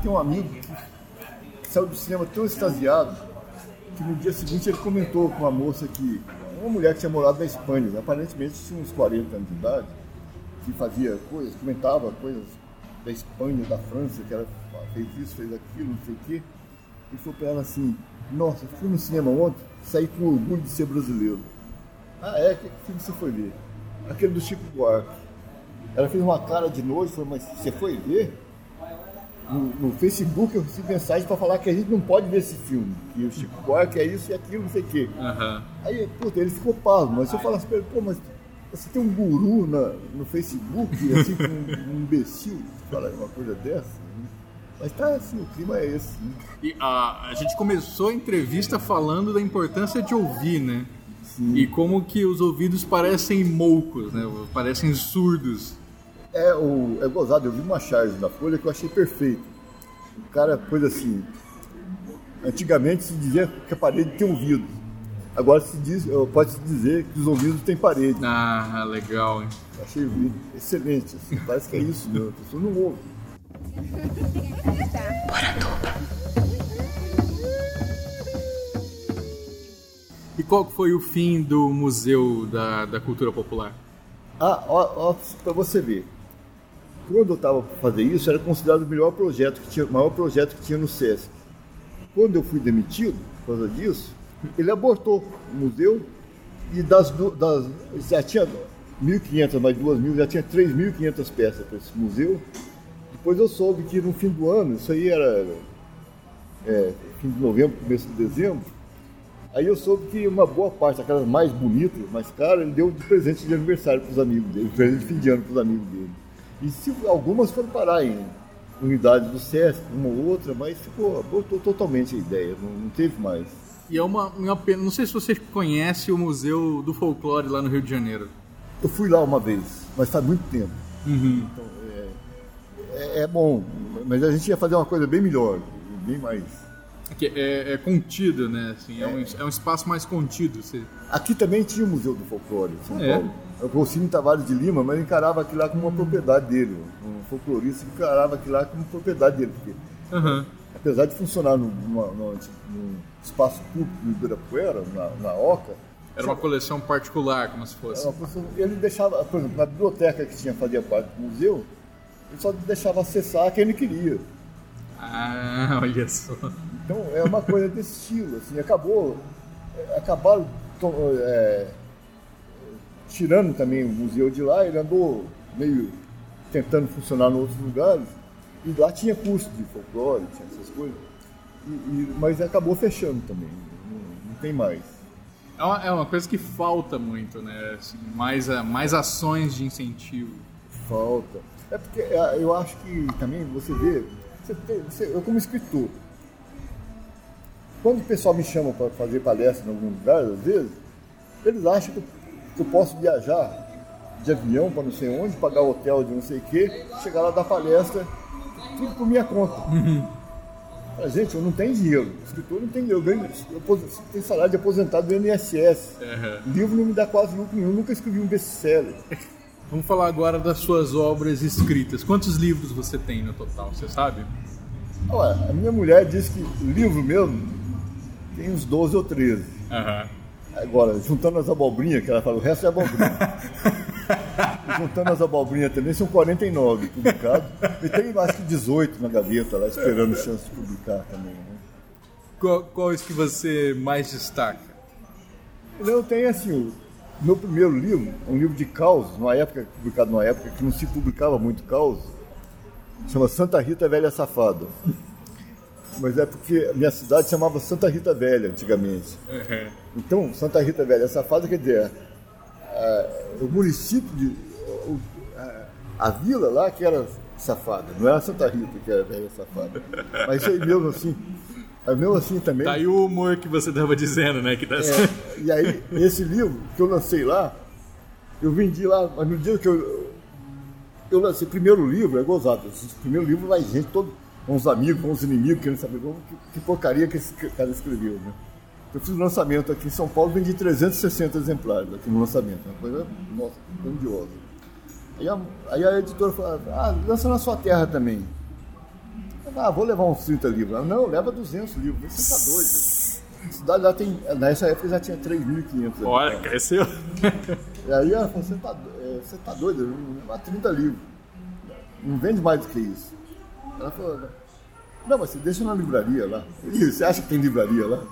tem um amigo que saiu do cinema tão extasiado que no dia seguinte ele comentou com uma moça que, uma mulher que tinha morado na Espanha, né? aparentemente tinha uns 40 anos de idade, que fazia coisas, comentava coisas da Espanha, da França, que ela fez isso, fez aquilo, não sei o quê. E falou pra ela assim, nossa, fui no cinema ontem, saí com orgulho de ser brasileiro. Ah é? Que filme você foi ver? Aquele do Chico Buarque. Ela fez uma cara de nojo e falou, mas você foi ver? No, no Facebook eu recebi mensagem para falar que a gente não pode ver esse filme, que o Chico Buarque é isso e aquilo, não sei o quê. Aham. Aí, puta, ele ficou pasmo, mas eu pra ele, pô, mas você tem um guru na, no Facebook, assim, um, um imbecil, falar uma coisa dessa? Mas tá assim, o clima é esse. né? E a, a gente começou a entrevista falando da importância de ouvir, né? E como que os ouvidos parecem moucos, né? Parecem surdos. É, o, é gozado, eu vi uma charge na Folha que eu achei perfeito. O cara pôs assim, antigamente se dizia que a parede tem ouvido. Agora se diz, pode-se dizer que os ouvidos têm parede. Ah, legal, hein? Achei excelente, assim, parece que é isso mesmo, a pessoa não ouve. E qual foi o fim do Museu da, da Cultura Popular? Ah, ó, ó, pra você ver. Quando eu estava para fazer isso, era considerado o melhor projeto que tinha, o maior projeto que tinha no SESC. Quando eu fui demitido por causa disso, ele abortou o museu e das, das já tinha 1.500 mais 2.000, já tinha 3.500 peças para esse museu. Depois eu soube que no fim do ano, isso aí era é, fim de novembro, começo de dezembro, Aí eu soube que uma boa parte, aquelas mais bonitas, mais caras, ele deu de presente de aniversário para os amigos dele, presente de fim de ano para os amigos dele. E se, algumas foram parar em unidades do SESC, uma ou outra, mas ficou, abortou totalmente a ideia, não, não teve mais. E é uma, uma pena. Não sei se você conhece o Museu do Folclore lá no Rio de Janeiro. Eu fui lá uma vez, mas faz muito tempo. Então, é, é- é bom, mas a gente ia fazer uma coisa bem melhor, bem mais. Que é, é contido, né? Assim, é, um, é um espaço mais contido. Você... Aqui também tinha o Museu do Folclore, São É. Paulo. O Rossini Tavares de Lima, mas encarava aquilo lá como uma propriedade dele. Um folclorista encarava aquilo lá como propriedade dele. Porque, Aham. Apesar de funcionar num, numa- numa- num espaço público no Ibirapuera, na, na Oca, Era uma coleção particular, como se fosse. pessoa- ele deixava, por exemplo, na biblioteca que tinha fazia parte do museu, ele só deixava acessar quem ele queria. Ah, olha só. Então é uma coisa desse estilo, assim, acabou, é, acabaram é, tirando também o museu de lá, ele andou meio tentando funcionar em outros lugares, e lá tinha curso de folclore, tinha coisas, e- e- mas acabou fechando também, não, não tem mais. É uma, é uma coisa que falta muito, né? Assim, mais, a- mais ações de incentivo. Falta. É porque é, eu acho que também você vê, você você- eu como escritor, quando o pessoal me chama para fazer palestra em algum lugar, às vezes, eles acham que eu, que eu posso viajar de avião para não sei onde, pagar hotel de não sei o quê, chegar lá dar palestra, tudo por minha conta. Fala, gente, eu não tenho dinheiro, o escritor não tem dinheiro, eu ganho, eu tenho salário de aposentado do INSS. Aham. Livro não me dá quase lucro nenhum, nunca escrevi um best-seller. Vamos falar agora das suas obras escritas. Quantos livros você tem no total, você sabe? Olha, a minha mulher disse que livro mesmo tem uns 12 ou 13. Aham. Agora, juntando as abobrinhas, que ela fala, o resto é abobrinha. juntando as abobrinhas também, são 49 publicados. E tem acho que 18 na gaveta lá, esperando chance de publicar também. Né? Qual, quais que você mais destaca? Eu tenho assim, o meu primeiro livro, um livro de causos, numa época, publicado numa época que não se publicava muito causos, chama Santa Rita Velha Safada. Mas é porque a minha cidade chamava Santa Rita Velha antigamente. Aham. Então, Santa Rita Velha Safada quer dizer, ah, o município de. A, a vila lá que era safada, não era Santa Rita que era velha safada. Mas isso aí mesmo assim. Mesmo assim também. Tá aí o humor que você tava dizendo, né? Que tá É, e aí, esse livro que eu lancei lá, eu vendi lá, mas no dia que eu, eu lancei o primeiro livro, é gozado. Esse primeiro livro vai gente, todo, uns amigos, uns inimigos, querendo saber como, que, que porcaria que esse cara escreveu, né? Eu fiz o lançamento aqui em São Paulo, vendi 360 exemplares aqui no lançamento, uma coisa, nossa, grandiosa. Aí a, aí a editora falou, ah, lança na sua terra também. Ah, vou levar uns 30 livros. Ah, não, leva 200 livros. Você tá doido. A cidade lá tem, nessa época já tinha 3.500. Olha, cresceu. E aí ela falou, você tá, é, você tá doido, não levar 30 livros. Não vende mais do que isso. Ela falou, não, mas você deixa na livraria lá. Você acha que tem livraria lá?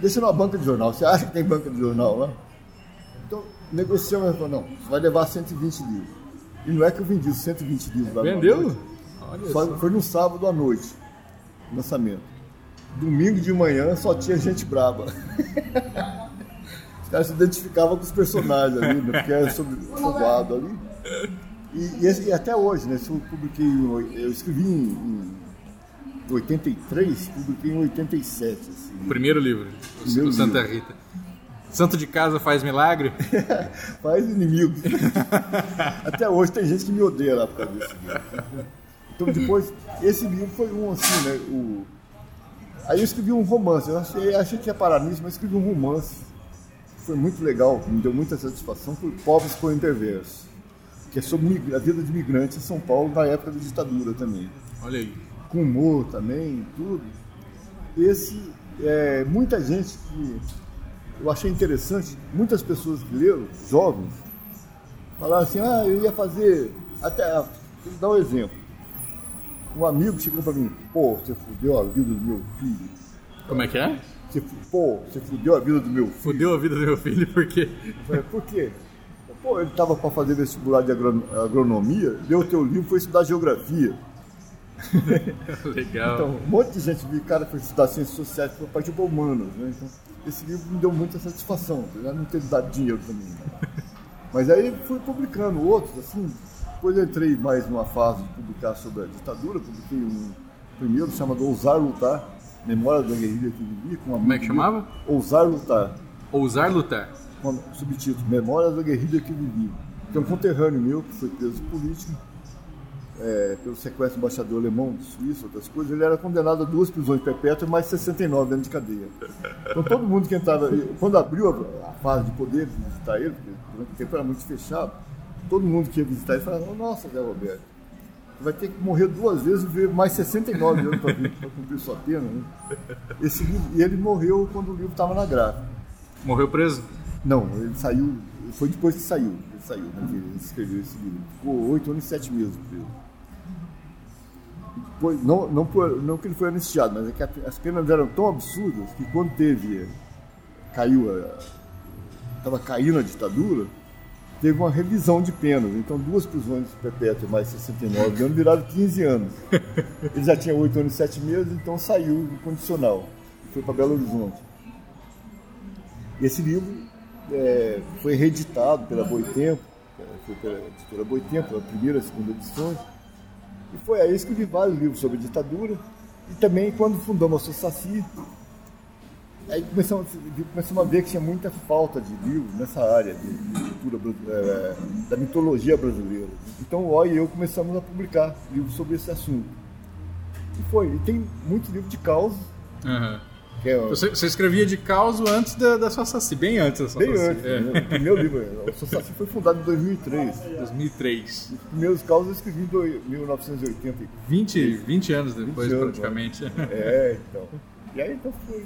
Deixa numa banca de jornal. Você acha que tem banca de jornal lá? Então, negociamos, ela falou, não, você vai levar 120 livros. E não é que eu vendi os 120 livros lá Vendeu? noite. Olha Só- só. foi no sábado à noite, lançamento. Domingo de manhã só tinha gente braba. Os caras se identificavam com os personagens ali, né? porque era sobre povoado ali. E, e e até hoje, né? Eu publiquei, eu escrevi em, em 83, publiquei em 87. Assim. Primeiro livro, o Primeiro Santa livro. Rita. Santo de casa faz milagre? Faz inimigos. Até hoje tem gente que me odeia lá por causa desse livro. Então depois, esse livro foi um assim, né? O... Aí eu escrevi um romance. Eu achei, achei que ia parar nisso, mas escrevi um romance. Foi muito legal, me deu muita satisfação. Foi Pobres por Interverso. Que é sobre a vida de migrantes em São Paulo na época da ditadura também. Olha aí. Com humor também, tudo. Esse, é, muita gente que eu achei interessante, muitas pessoas que leram, jovens, falaram assim, ah, eu ia fazer. Até, vou dar um exemplo. Um amigo chegou para mim, pô, você fudeu a vida do meu filho. Como é que é? Você, pô, você fudeu a vida do meu filho. Fudeu a vida do meu filho porque. Eu falei, por quê? Pô, ele estava para fazer vestibular de agron- agronomia, leu o teu livro, foi estudar geografia. Legal. Então, um monte de gente viu cara foi estudar ciências sociais para partir para humanas, né? Então, esse livro me deu muita satisfação, não ter dado dinheiro também. né? Mas aí fui publicando outros, assim. Depois eu entrei mais numa fase de publicar sobre a ditadura, publiquei um primeiro chamado Ousar Lutar, Memória da Guerrilha que Vivi, com um Como é que chamava? Ousar Lutar, Ousar lutar. com subtítulo Memória da Guerrilha que Vivi. Tem um conterrâneo meu que foi preso político é, pelo sequestro do embaixador alemão de Suíça, outras coisas, ele era condenado a duas prisões perpétuas e mais 69 dentro de cadeia. Então todo mundo que entrava, quando abriu a, a fase de poder de visitar ele, porque durante o tempo era muito fechado, todo mundo que ia visitar ele falava, nossa, Zé Roberto, você vai ter que morrer duas vezes e viver mais 69 anos para cumprir sua pena. Né? Esse livro, e ele morreu quando o livro estava na gráfica. Morreu preso? Não, ele saiu, foi depois que saiu, ele saiu, né, ele escreveu esse livro. Ficou oito anos e sete meses preso. Depois, não, não, não que ele foi anistiado, mas é que a- as penas eram tão absurdas que quando teve, caiu, estava caindo a ditadura, teve uma revisão de penas. Então duas prisões perpétuas mais 69 anos viraram 15 anos. Ele já tinha oito anos e sete meses, então saiu condicional foi para Belo Horizonte. Esse livro é, foi reeditado pela Boitempo, é, foi pela editora Boitempo, a primeira e a segunda edições, e foi aí que escrevi vários livros sobre ditadura, e também quando fundamos a Sociaci, aí começamos, começamos a ver que tinha muita falta de livros nessa área de, de cultura, é, da mitologia brasileira. Então o Oi e eu começamos a publicar livros sobre esse assunto. E foi, e tem muitos livros de causa, Aham. Que é, Você, você escrevia de caos antes da, da sua Saci, bem antes da sua Bem Saci. antes, É. né? o primeiro livro, o Sociaci foi fundado em 2003. 2003. Os primeiros causos eu escrevi em dois- 1980. 20, 20 anos depois, 20 anos, praticamente. É, então. E aí então foi.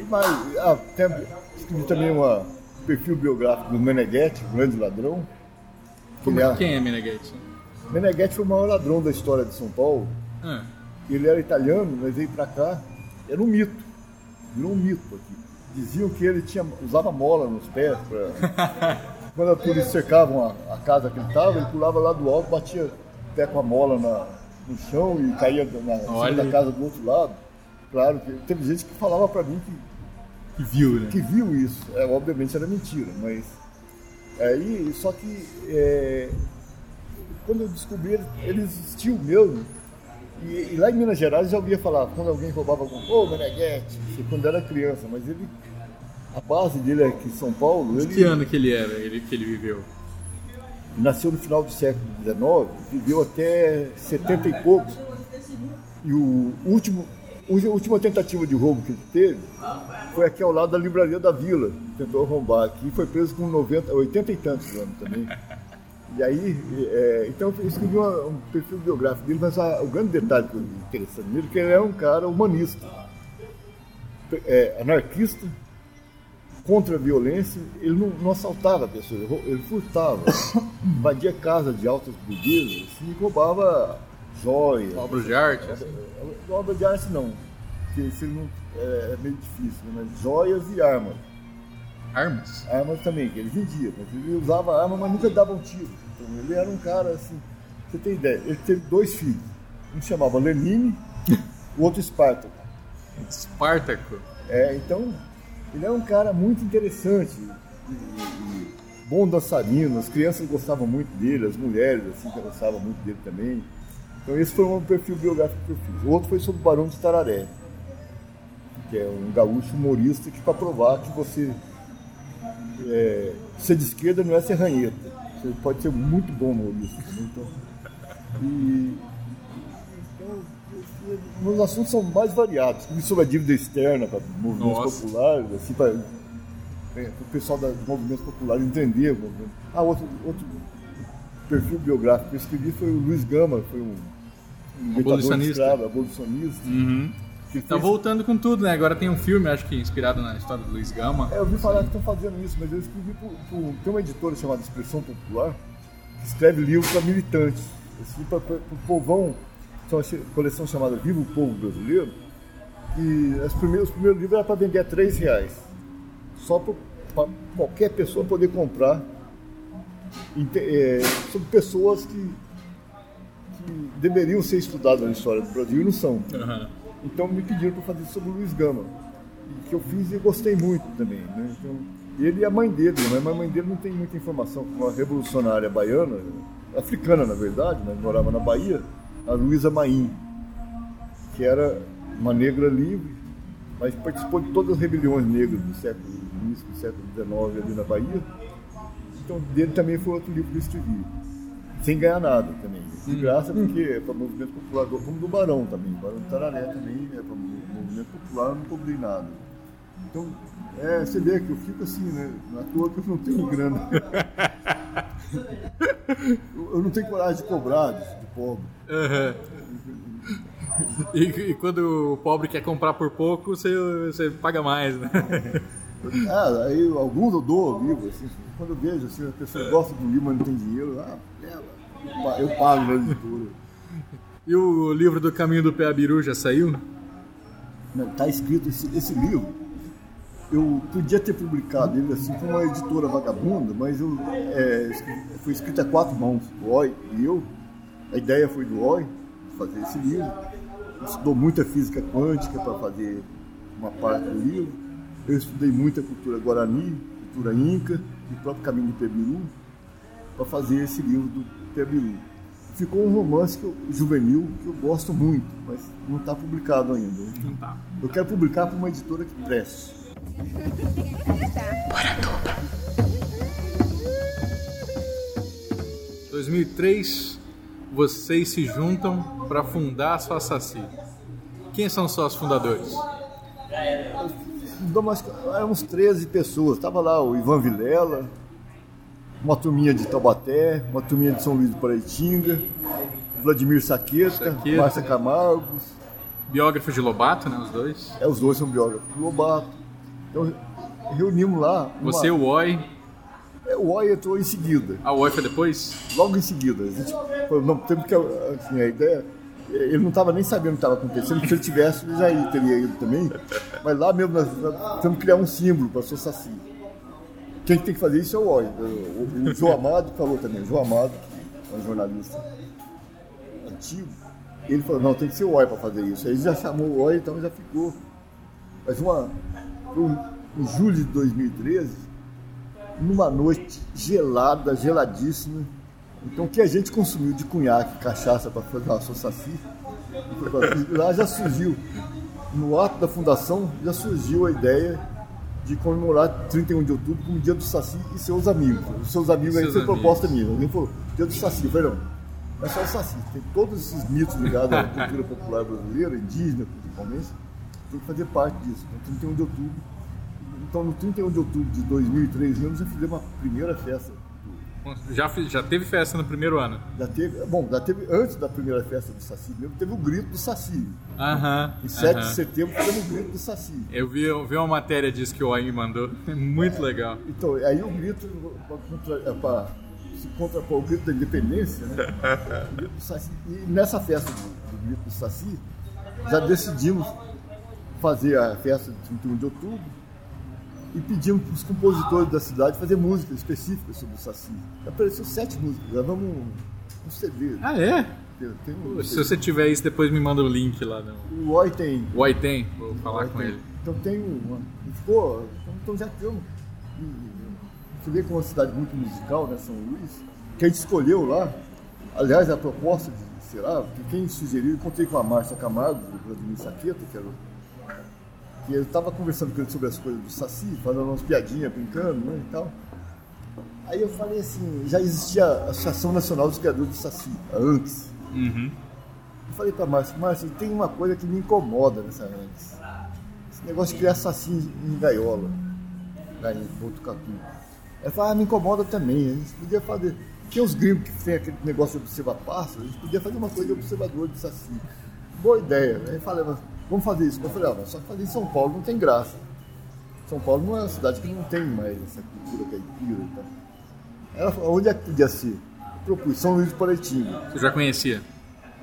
E mais, ah, até escrevi também uma, um perfil biográfico do Meneghetti, o grande ladrão. Que Como é- era- Quem é Meneghetti? Meneghetti foi o maior ladrão da história de São Paulo. Ah, Ele era italiano, mas veio pra cá. Era um mito. Virou um mito aqui. Diziam que ele tinha, usava mola nos pés. Pra... Quando a polícia cercavam a, a casa que ele estava, ele pulava lá do alto, batia o pé com a mola na- no chão e caía na, Olha. da casa do outro lado. Claro que teve gente que falava pra mim que, que viu, né? que viu isso. É, obviamente era mentira, mas. Aí, só que é, quando eu descobri, ele, ele existiu mesmo. E, e lá em Minas Gerais eu já ouvia falar, quando alguém roubava algum, ô Meneghete, isso quando era criança, mas ele, a base dele é aqui em São Paulo, ele Que ano que ele era, ele, que ele viveu? nasceu no final do século XIX, viveu até 70 e poucos. E o último, a última tentativa de roubo que ele teve foi aqui ao lado da livraria da Vila. Tentou arrombar aqui e foi preso com 90, 80 e tantos anos também. E aí, é, então eu escrevi uma- um perfil biográfico dele, mas a- o grande detalhe que eu interessante nele é que ele é um cara humanista, é, anarquista, contra a violência, ele não, não assaltava pessoas, ele furtava, invadia casa de altas burguesas assim, e roubava joias. Obras de arte? assim? Obra de arte não, porque isso não, é, é meio difícil, né? mas joias e armas. Armas? Armas também, que ele vendia, mas ele usava arma, mas nunca dava um tiro. Ele era um cara assim, você tem ideia, ele teve dois filhos. Um chamava Lenine, o outro Espartaco. Espartaco? É, então, ele é um cara muito interessante. e- e- e bom dançarino, as crianças gostavam muito dele, as mulheres assim, gostavam muito dele também. Então esse foi um perfil biográfico que eu fiz. O outro foi sobre o Barão de Tararé, que é um gaúcho humorista que para provar que você é, ser de esquerda não é ser ranheta. Você pode ser muito bom humorista. também, Então, e, então, meus assuntos são mais variados. Sobre a dívida externa para movimentos Nossa. populares, assim, para o pessoal da- dos movimentos populares entender. o movimento. Ah, outro, outro perfil biográfico que eu escrevi foi o Luiz Gama, foi um, um Abolicionista. escravo, abolicionista. Uhum. Que Tá fez- voltando com tudo, né? Agora tem um filme, acho que inspirado na história do Luiz Gama. É, eu ouvi falar que estão fazendo isso, mas eu escrevi por, por- Tem uma editora chamada Expressão Popular que escreve livros para militantes. Para o povão, tem uma che- coleção chamada Viva o Povo Brasileiro, e as primeiras, os primeiros livros eram para vender a três reais. Só para qualquer pessoa poder comprar é, sobre pessoas que, que deveriam ser estudadas na história do Brasil e não são. Aham. Então me pediram para fazer sobre o Luiz Gama, que eu fiz e gostei muito também. Né? Então, ele e a mãe dele, né? mas a mãe dele não tem muita informação. Uma revolucionária baiana, africana na verdade, né? morava na Bahia, a Luísa Maim, que era uma negra livre, mas participou de todas as rebeliões negras do século, início do século XIX ali na Bahia. Então dele também foi outro livro que eu escrevi. Sem ganhar nada também. De graça, porque é para movimento popular, como do Barão também. Barão do Tararé também é para movimento popular, eu não cobrei nada. Então, é, você vê que eu fico assim, né? Na toa que eu não tenho grana. eu, não tenho coragem de cobrar de, pobre. Aham. E, e quando o pobre quer comprar por pouco, você, você paga mais, né? Ah, aí alguns eu dou livro, assim, quando eu vejo assim, a pessoa gosta do livro, mas não tem dinheiro, ah, leva. Eu pa- eu pago na editora. E o livro do Caminho do Peabiru já saiu? Está escrito esse, esse livro. Eu podia ter publicado ele assim com uma editora vagabunda, mas eu, é, foi escrito a quatro mãos, o Oi e eu. A ideia foi do Oi, fazer esse livro. Estudou muita física quântica para fazer uma parte do livro. Eu estudei muita cultura guarani, cultura inca, e o próprio caminho do Pebiru, para fazer esse livro do Ficou um romance que eu- juvenil que eu gosto muito, mas não está publicado ainda. Não tá. Eu quero publicar para uma editora que preste. 2003, vocês se juntam para fundar a sua Saci. Quem são os sócios fundadores? Mais- Éramos 13 pessoas. Estava lá o Ivan Vilela, uma turminha de Taubaté, uma turminha de São Luís do Paraitinga, Vladimir Saqueta, Saqueta. Márcia Camargos. Biógrafo de Lobato, né? Os dois. É, os dois são biógrafos do Lobato. Então reunimos lá. uma- Você, o Oi. É, o Oi entrou em seguida. A Oi foi depois? logo em seguida. A gente falou, não, temos que, assim, a ideia, ele não estava nem sabendo o que estava acontecendo, se ele tivesse, ele já ia- teria ido também. Mas lá mesmo, nós, nós temos que criar um símbolo para a Saci. Quem tem que fazer isso é o OI. O, o João Amado falou também, o João Amado, é um jornalista antigo, ele falou, não, tem que ser o OI para fazer isso. Aí ele já chamou o OI, então já ficou. Mas uma, um- em julho de 2013, numa noite gelada, geladíssima. Então, o que a gente consumiu de cunhaque, cachaça para fazer uma saci, E lá já surgiu, no ato da fundação, já surgiu a ideia de comemorar 31 de outubro como dia do Saci e seus amigos. Os seus amigos aí Seus foi amigos. proposta minha. Alguém falou, dia do Saci. Eu falei, não, não é só o Saci. Tem todos esses mitos ligados à cultura popular brasileira, indígena principalmente, tem que fazer parte disso. Então, 31 de outubro. Então, no 31 de outubro de 2003 mesmo, já fizemos uma primeira festa. Já, já teve festa no primeiro ano. Já teve, bom, já teve, antes da primeira festa do Saci mesmo, teve o grito do Saci. Aham. Em 7 aham. de setembro, fizemos o grito do Saci. Eu vi, eu vi uma matéria disso que o OAI me mandou. Muito legal. Então, aí o grito é pra- se contrapor o grito da independência, né? O grito do Saci. E nessa festa do, do grito do Saci, já decidimos fazer a festa de 31 de outubro e pedimos para os compositores da cidade fazer músicas específicas sobre o Saci. Apareceu sete músicas, já vamos um CD. Ah, é? Tem, tem um Se você tiver isso, depois me manda o link lá. No... O Oi tem. O OAI tem, vou falar Oi com tem. ele. Então tem uma. e Ficou. Então, já temos. Você vê que é uma cidade muito musical, né? São Luís. Que a gente escolheu lá. Aliás, a proposta de, sei lá, que quem sugeriu, eu encontrei com a Márcia Camargo, do Vladimir Saqueta, que era o- que eu estava conversando com ele sobre as coisas do Saci, fazendo umas piadinhas, brincando, né, e tal. Aí eu falei assim, já existia a Associação Nacional dos Criadores de Saci, a ANCS. Uhum. Eu falei pra Márcia, Márcia, tem uma coisa que me incomoda nessa ANCS. Esse negócio de criar saci em gaiola, lá em Botucatu. Ela falou, ah, me incomoda também. A gente podia fazer. Tem os gringos que tem aquele negócio de observar pássaros, a gente podia fazer uma coisa de observador de saci. Boa ideia. Aí eu falei, mas vamos fazer isso. Eu falei, ah, só que fazer em São Paulo não tem graça. São Paulo não é uma cidade que não tem mais essa cultura caipira e tal. Ela falou, onde é que podia ser? Eu propus São Luís do Paraitinga. Você já conhecia?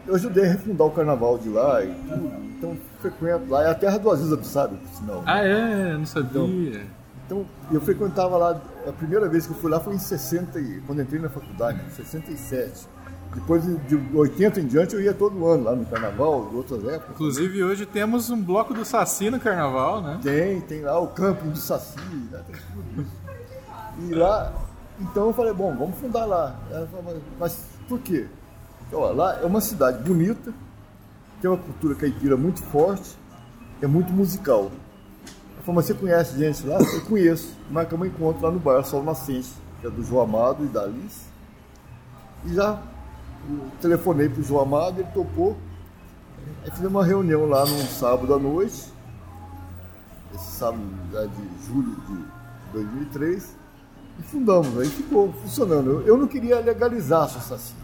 Eu ajudei a refundar o carnaval de lá e tudo. Então frequento lá. É a terra do Aziz Absabe, por sinal. Ah, é? Eu não sabia. Então eu frequentava lá. A primeira vez que eu fui lá foi em 60, e- quando entrei na faculdade, em 67. Depois de de 80 em diante eu ia todo ano lá no carnaval, em outras épocas. Inclusive, hoje temos um bloco do Saci no carnaval, né? Tem, tem lá o camping do Saci, né, tem tudo isso. E lá, então eu falei, bom, vamos fundar lá. Ela falou, mas, mas por quê? Então, ó, lá é uma cidade bonita, tem uma cultura caipira muito forte, é muito musical. Ela falou, mas você conhece gente lá? Eu conheço. Marcamos um encontro lá no bar Sol Nascente, que é do João Amado e da Alice. E já eu telefonei pro João Amado, ele topou. Aí fizemos uma reunião lá num sábado à noite esse sábado de julho de 2003 e fundamos, aí ficou funcionando. Eu, eu não queria legalizar a associação,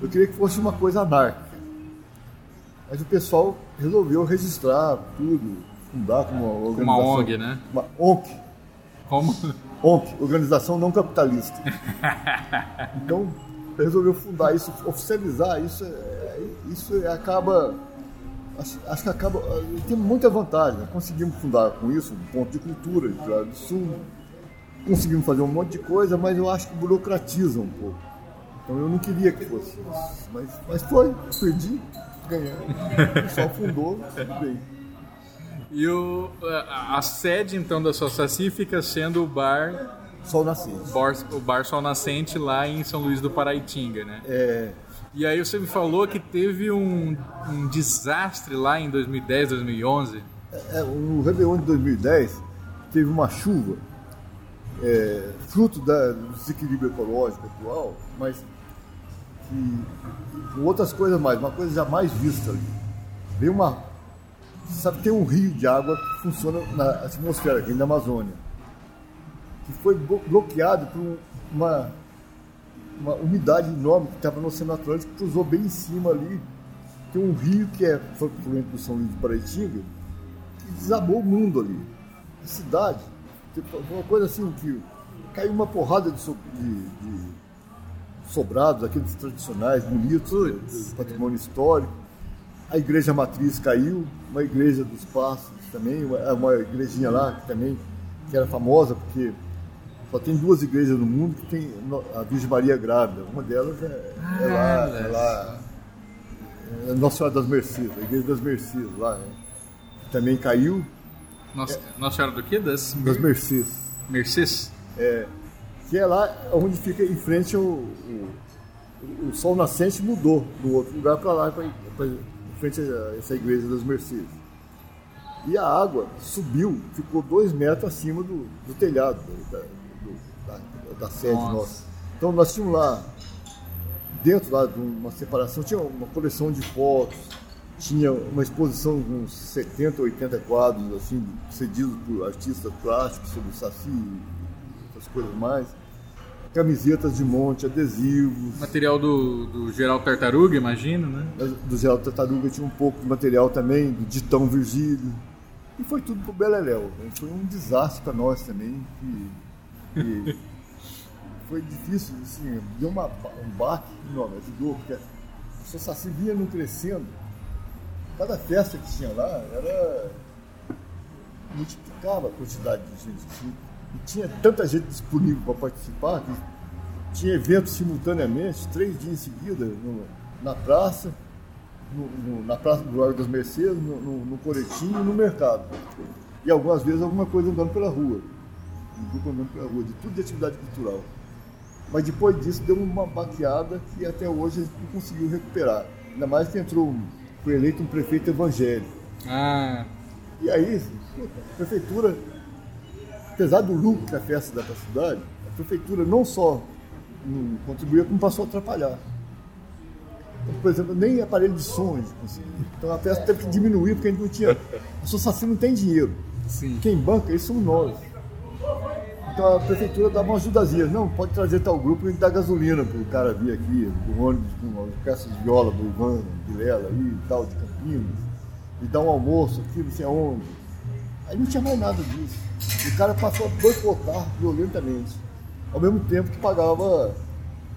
eu queria que fosse uma coisa anárquica. Mas o pessoal resolveu registrar tudo, fundar como uma organização. Uma ONG, né? Uma ONC, Como? ONC, Organização Não Capitalista. Então, resolveu fundar isso, oficializar isso, é, isso é- acaba. Acho, acho que acaba. Tem muita vantagem. Né? Conseguimos fundar com isso um ponto de cultura de Claro do Sul. Conseguimos fazer um monte de coisa, mas eu acho que burocratiza um pouco. Então eu não queria que fosse isso. Mas, mas foi, perdi, ganhei. Pessoal fundou, tudo bem. E o, a, a sede, então, da sua Saci fica sendo o bar, Sol nascente. bar, o bar Sol Nascente lá em São Luís do Paraitinga, né? É, E aí você me falou que teve um, um desastre lá em 2010, 2011. É, no Réveillon de 2010 teve uma chuva, é, fruto da- do desequilíbrio ecológico atual, mas que, com outras coisas mais, uma coisa jamais vista ali. Veio uma. Sabe, tem um rio de água que funciona na atmosfera, aqui na Amazônia, que foi blo- bloqueado por um- uma, uma umidade enorme que estava no Oceano Atlântico, que cruzou bem em cima ali. Tem um rio que é fluente do São Luís de Paraitinga, que desabou o mundo ali. A cidade, uma coisa assim que caiu uma porrada de, so- de- de sobrados, aqueles tradicionais, bonitos, patrimônio histórico. A igreja matriz caiu, uma igreja dos Passos também, uma, uma igrejinha lá que também que era famosa porque só tem duas igrejas no mundo que tem a Virgem Maria grávida. Uma delas é, é lá, é lá é Nossa Senhora das Mercês, a igreja das Mercês lá, que também caiu. Nossa, Nossa Senhora do quê? Das Das Mercês. Mercês? que é lá onde fica em frente ao o, o sol nascente mudou do outro lugar para lá, pra, pra- em frente a essa igreja das Mercedes. E a água subiu, ficou dois metros acima do, do telhado da, da, sede Nossa. nossa. Então nós tínhamos lá, dentro lá de uma separação, tinha uma coleção de fotos, tinha uma exposição de uns 70, 80 quadros, assim, cedidos por artistas plásticos sobre o Saci e outras coisas mais. Camisetas de monte, adesivos. Material do, do Geral Tartaruga, imagino, né? Do Geraldo Tartaruga tinha um pouco de material também, do Ditão Virgílio. E foi tudo pro Beleléu. né? Foi um desastre para nós também. que- que foi difícil, assim, deu uma, um baque enorme, ajudou, porque seu Saci vinha não crescendo. Cada festa que tinha lá era. multiplicava a quantidade de gente tinha. E tinha tanta gente disponível para participar que tinha eventos simultaneamente, três dias em seguida, no- na praça, no- no- na Praça do Largo das Mercedes, no, no, no Coretinho e no mercado. E algumas vezes alguma coisa andando pela rua. Um grupo andando pela rua, de tudo de atividade cultural. Mas depois disso deu uma baqueada que até hoje a gente não conseguiu recuperar. Ainda mais que entrou, um- foi eleito um prefeito evangélico. Ah, E aí, a prefeitura, apesar do lucro que a festa dá para a cidade, a prefeitura não só não contribuía, como passou a atrapalhar. Então, por exemplo, nem aparelho de som a gente conseguia. Então a festa teve que diminuir porque a gente não tinha. A associação não tem dinheiro. sim. Quem banca isso somos nós. Então a prefeitura dá uma ajudazinha. Não, pode trazer tal grupo e dá gasolina para o cara vir aqui, o ônibus com uma orquestra de viola do Ivan Vilela e tal, de Campinas, e dá um almoço aqui, não sei aonde. Aí não tinha mais nada disso. E o cara passou a boicotar violentamente. Ao mesmo tempo que pagava.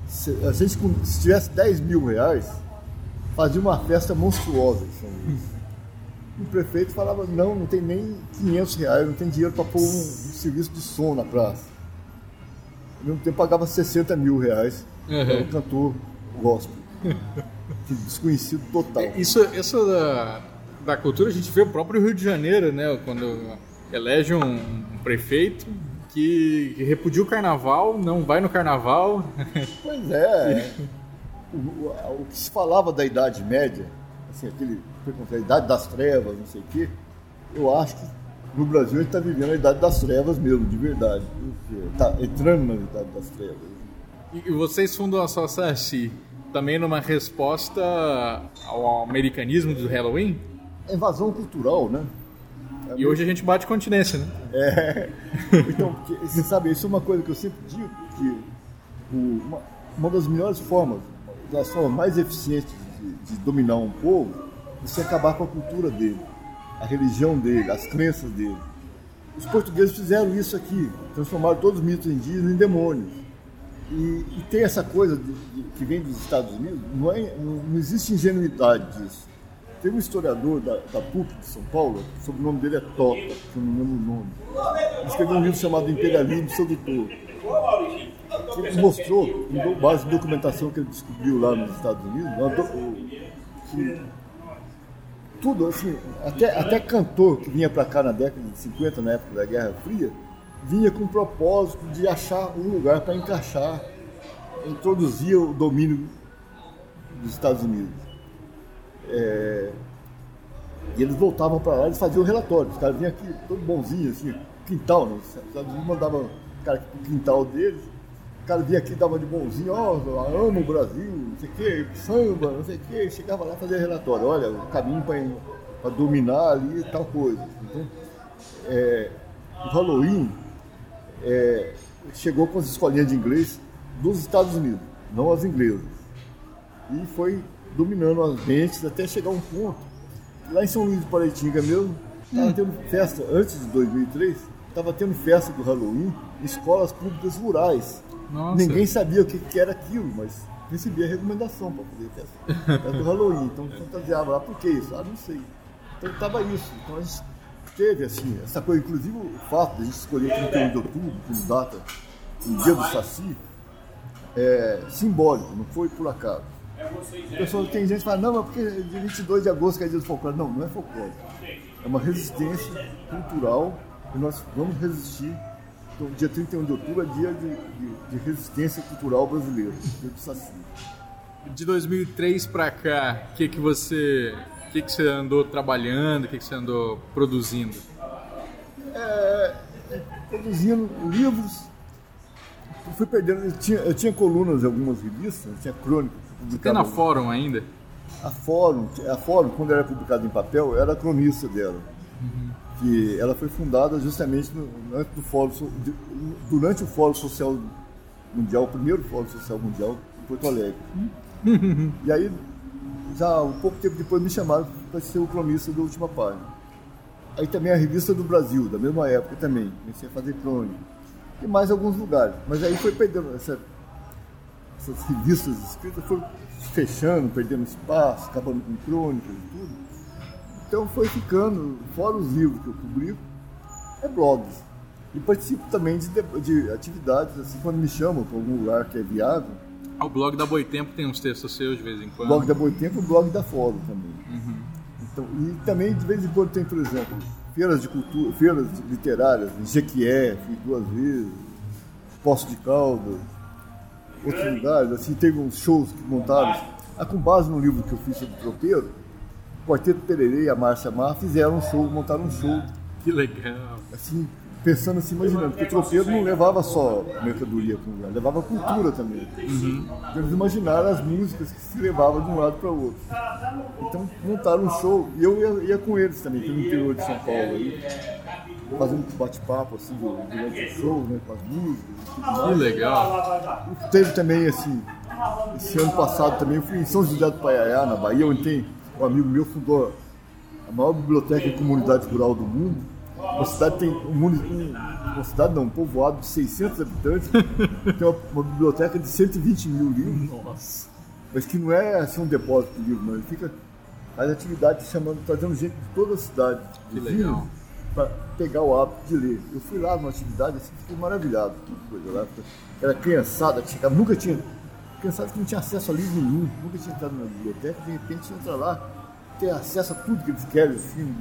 se- A gente, se tivesse 10 mil reais, fazia uma festa monstruosa em São Luís. O prefeito falava, não, não tem nem 500 reais, não tem dinheiro para pôr um, um serviço de som na praça. Ao mesmo tempo pagava 60 mil reais para um cantor gospel. Desconhecido total. Isso, isso da, da cultura a gente vê o próprio Rio de Janeiro, né? Quando elege um, um prefeito que, que repudia o carnaval, não vai no carnaval. Pois é. O, o- o que se falava da Idade Média, assim, aquele preconceito, a Idade das Trevas, não sei o quê, eu acho que no Brasil a gente está vivendo a Idade das Trevas mesmo, de verdade. Está entrando na Idade das Trevas. E vocês fundam a sua Saci também numa resposta ao americanismo do Halloween? É invasão cultural, né? E hoje a gente bate continência, né? É. Então, porque, você sabe, isso é uma coisa que eu sempre digo, que uma, uma das melhores formas, das formas mais eficientes de, de dominar um povo, é você acabar com a cultura dele, a religião dele, as crenças dele. Os portugueses fizeram isso aqui, transformaram todos os mitos indígenas em demônios. E, e tem essa coisa de- de- que vem dos Estados Unidos, não, é, não, não existe ingenuidade disso. Tem um historiador da, da PUC de São Paulo, o sobrenome dele é Tota, que eu não lembro o nome. Ele escreveu um livro chamado Imperialismo Sedutor. Ele mostrou, com base em documentação que ele descobriu lá nos Estados Unidos, que tudo, assim, até, até cantor que vinha para cá na década de 50, na época da Guerra Fria, vinha com o propósito de achar um lugar para encaixar, introduzir o domínio dos Estados Unidos. É, e eles voltavam para lá, eles faziam relatório. Os caras vinham aqui, todo bonzinho, assim, quintal, né? Os Estados Unidos mandavam o cara pro quintal deles, o cara vinha aqui, dava de bonzinho, ó, eu amo o Brasil, não sei o quê, samba, não sei o quê, chegava lá fazia relatório, olha, o caminho para dominar ali tal coisa. Então, é, o Halloween é, chegou com as escolinhas de inglês dos Estados Unidos, não as inglesas. E foi dominando as mentes até chegar um ponto. Lá em São Luís do Paraitinga mesmo, estava tendo festa, antes de 2003, estava tendo festa do Halloween em escolas públicas rurais. Nossa. Ninguém sabia o que, que era aquilo, mas recebia recomendação para fazer festa, festa do Halloween. Então fantasiava lá, por que isso? Ah, não sei. Então estava isso. Então a gente teve assim, essa coisa, inclusive o fato de a gente escolher 31 de outubro como data, o dia do Saci, é simbólico, não foi por acaso. Pessoal, tem gente que fala, não, mas porque de 22 de agosto que é dia do folclore. Não, não é folclore. É uma resistência cultural e nós vamos resistir. Então, dia 31 de outubro é dia de, de- de resistência cultural brasileira, dia do Saci. De 2003 pra cá, o que que você, que que, que você andou trabalhando, o que, que você andou produzindo? produzindo livros. Eu fui perdendo, eu tinha, eu tinha colunas em algumas revistas, eu tinha crônicas. Tem publicava- na Fórum ainda? A Fórum, a Fórum, quando era publicada em papel, eu era cronista dela. Que ela foi fundada justamente no, antes do fórum, durante o Fórum Social Mundial, o primeiro Fórum Social Mundial em Porto Alegre. e aí, já um pouco tempo depois, me chamaram para ser o cronista da última página. Aí também a Revista do Brasil, da mesma época também, comecei a fazer crônica. E mais alguns lugares. Mas aí foi perdendo essa, essas revistas escritas foram fechando, perdendo espaço, acabando com crônicas e tudo. Então foi ficando, fora os livros que eu publico, é blogs. E participo também de, de- de atividades, assim, quando me chamam para algum lugar que é viável. Ah, O blog da Boitempo tem uns textos seus de vez em O quando. blog da Boitempo e o blog da Fórum também. Então, e também de vez em quando tem, por exemplo, feiras de cultura, feiras literárias, em Jequié, fui duas vezes, Poço de Caldas, outros lugares, assim, teve uns shows que montaram, ah, com base no livro que eu fiz sobre o tropeiro, o Quarteto Pererê e a Márcia Mar fizeram um show, montaram um show, Que legal. assim, pensando assim, imaginando, porque o tropeiro não levava só mercadoria para um lugar, levava cultura também. Então eles imaginaram as músicas que se levavam de um lado para o outro. Então montaram um show, e eu ia, ia com eles também, pelo interior de São Paulo aí, fazendo um bate-papo assim durante o show, né, com as músicas Que legal. Teve também assim, esse ano passado também, eu fui em São José do Paiaiá, na Bahia, onde tem um amigo meu fundou a maior biblioteca e comunidade rural do mundo. Uma cidade tem um, um- uma cidade não, um povoado de 600 habitantes, tem uma, uma biblioteca de 120 mil livros. Nossa. Mas que não é assim um depósito de livro, não. Ele fica faz atividade chamando, trazendo gente de toda a cidade. Que vizinhos, legal. Pra pegar o hábito de ler. Eu fui lá numa atividade assim, fiquei maravilhado coisa lá. Era criançada nunca tinha. Criançada que não tinha acesso a livro nenhum, nunca tinha entrado na biblioteca, de repente entra lá, ter acesso a tudo que eles querem, assim,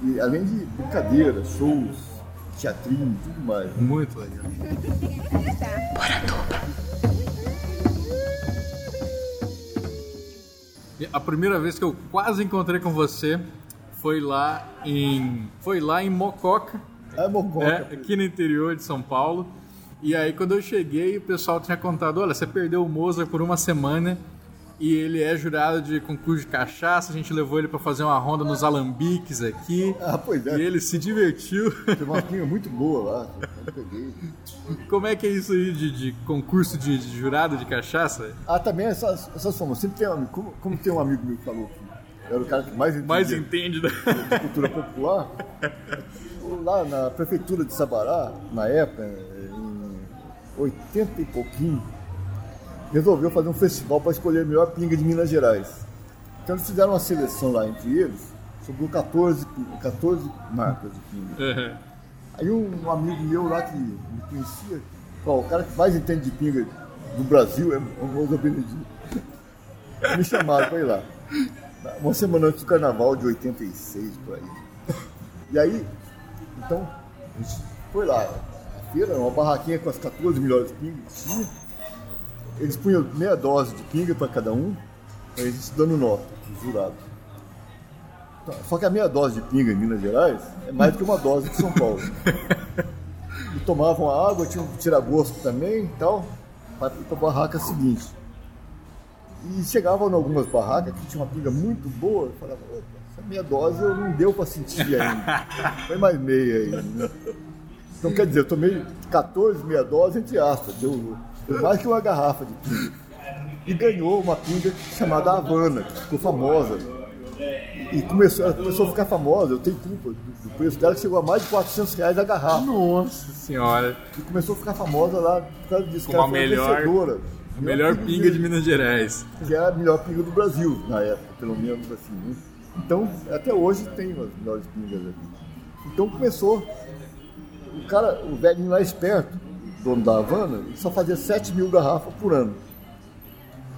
de- e além de brincadeiras, shows, teatrinho, tudo mais. Muito legal. A primeira vez que eu quase encontrei com você foi lá em foi lá em Mococa, É Mococa. é, aqui no interior de São Paulo. E aí quando eu cheguei, o pessoal tinha contado, olha, você perdeu o Mozart por uma semana e ele é jurado de concurso de cachaça, a gente levou ele para fazer uma ronda nos alambiques aqui. Ah, pois é. E ele se divertiu. Tem uma pinga muito boa lá. Eu peguei. Como é que é isso aí de, de concurso de, de jurado de cachaça? Ah, também essas, essas formas. Sempre tem um como, como tem um amigo meu que falou que era o cara que mais entendia Mais entende da... de cultura popular, lá na prefeitura de Sabará, na época, em 80 e pouquinho, resolveu fazer um festival para escolher a melhor pinga de Minas Gerais. Então eles fizeram uma seleção lá entre eles, sobrou 14, pi- 14 marcas de pinga. Aí um, amigo meu lá que me conhecia, o cara que mais entende de pinga do Brasil é o Moza Benedito. Me chamaram para ir lá. Uma semana antes do carnaval de 86, por aí. E aí, então, a gente foi lá. Feira, uma barraquinha com as 14 melhores pingas que tinha. Eles punham meia dose de pinga para cada um, aí gente dando nota, os jurados. Então, Só que a meia dose de pinga em Minas Gerais é mais do que uma dose de São Paulo. E tomavam a água, tinham um tira-gosto também e tal, para a barraca seguinte. E chegavam em algumas barracas que tinha uma pinga muito boa, eu falava, opa, essa meia dose eu não deu para sentir ainda. Foi mais meia né? Então quer dizer, eu tomei 14 meia dose entre aspas, deu, deu mais que uma garrafa de pinga. E ganhou uma pinga chamada Havana, que ficou famosa. E começou, ela começou a ficar famosa, eu tenho culpa do, do preço dela, que chegou a mais de 400 reais a garrafa. Nossa senhora. E começou a ficar famosa lá por causa disso, que Como a melhor- vencedora. A melhor pinga de Minas Gerais. que era a melhor pinga do Brasil na época, pelo menos assim. né? Então, até hoje tem as melhores pingas aqui. Então começou. O cara, o velhinho lá esperto, dono da Havana, só fazia 7 mil garrafas por ano.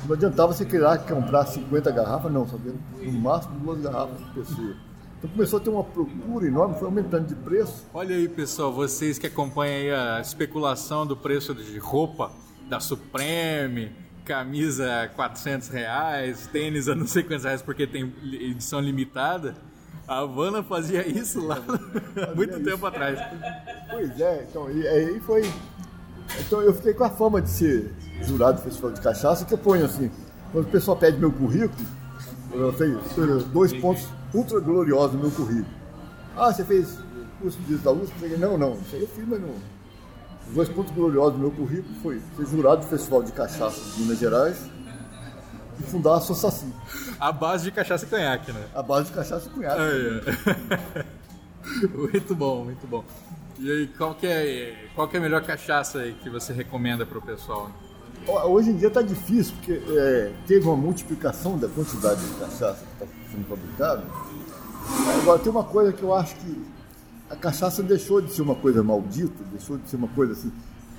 Não adiantava você querer comprar 50 garrafas, não, só no máximo duas garrafas por pessoa. Então começou a ter uma procura enorme, foi aumentando de preço. Olha aí, pessoal, vocês que acompanham a especulação do preço de roupa da Supreme, camisa a 400 reais, tênis a não sei quantos reais porque tem edição limitada. A Havana fazia isso lá muito isso. tempo atrás. Pois é, então, e aí foi. Então eu fiquei com a fama de ser jurado do Festival de Cachaça, que eu ponho assim, quando o pessoal pede meu currículo, eu tenho dois pontos ultra gloriosos no meu currículo. Ah, você fez curso de da USP? Eu falei, não, não, isso aí eu fiz, mas não. Os dois pontos gloriosos do meu currículo foi ser jurado do Festival de Cachaça de Minas Gerais e fundar a Associação, A base de cachaça e conhaque, né? a base de cachaça e. Aí, ó. muito bom, muito bom. E aí, qual que é, qual que é a melhor cachaça aí que você recomenda pro pessoal? Hoje em dia está difícil, porque é, teve uma multiplicação da quantidade de cachaça que está sendo fabricada. Agora, tem uma coisa que eu acho que a cachaça deixou de ser uma coisa maldita, deixou de ser uma coisa assim.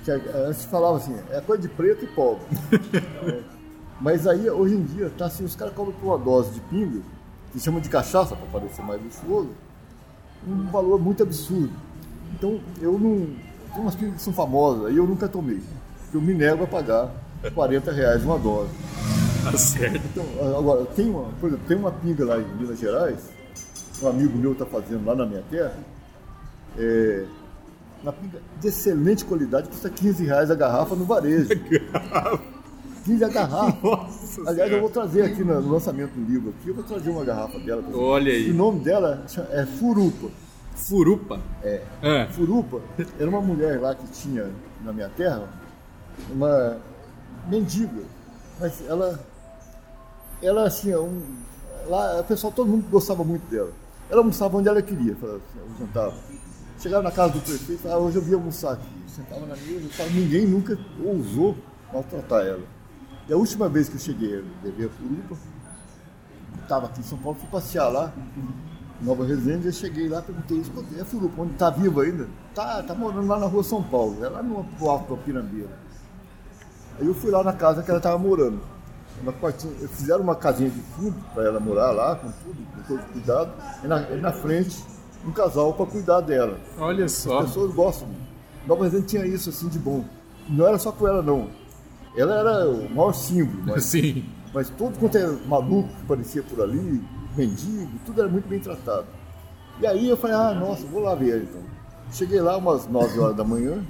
Que a- antes falava assim, é coisa de preto e pobre. Mas aí, hoje em dia, tá assim, os caras cobram por uma dose de pinga, que chamam de cachaça para parecer mais luxuoso, um valor muito absurdo. Então, eu não. Tem umas pingas que são famosas, aí eu nunca tomei. Eu me nego a pagar 40 reais uma dose. Tá certo. Então, agora, tem uma, por exemplo, tem uma pinga lá em Minas Gerais, um amigo meu está fazendo lá na minha terra, é, uma pinga de excelente qualidade, custa 15 reais a garrafa no varejo. 15 a garrafa. Nossa Aliás, eu vou trazer aqui no lançamento do livro aqui, eu vou trazer uma garrafa dela. Olha aí. O nome dela é Furupa. Furupa. É. Ah, Furupa era uma mulher lá que tinha na minha terra, uma mendiga, mas ela, ela assim, é um, lá o pessoal, todo mundo gostava muito dela. Ela almoçava onde ela queria, falava assim, jantava. Chegava na casa do prefeito, ah, hoje eu vim almoçar aqui. Sentava na mesa, ninguém nunca ousou maltratar ela. E a última vez que eu cheguei a beber a Furupa, estava aqui em São Paulo, fui passear lá, Nova Resende, eu cheguei lá, perguntei, escutei, é Furupa, onde tá viva ainda? Tá, tá morando lá na rua São Paulo, é lá no alto da Pirambeira. Aí eu fui lá na casa que ela estava morando. Uma quartinha, fizeram uma casinha de fundo para ela morar lá, com tudo, com todo cuidado, e na, e na frente um casal para cuidar dela. olha As só. pessoas gostam. Nova Resende tinha isso assim de bom. Não era só com ela não. Ela era o maior símbolo, mas Sim. mas todo quanto é maluco que aparecia por ali, mendigo, tudo era muito bem tratado. E aí eu falei, ah, nossa, vou lá ver então. Cheguei lá umas 9 horas da manhã.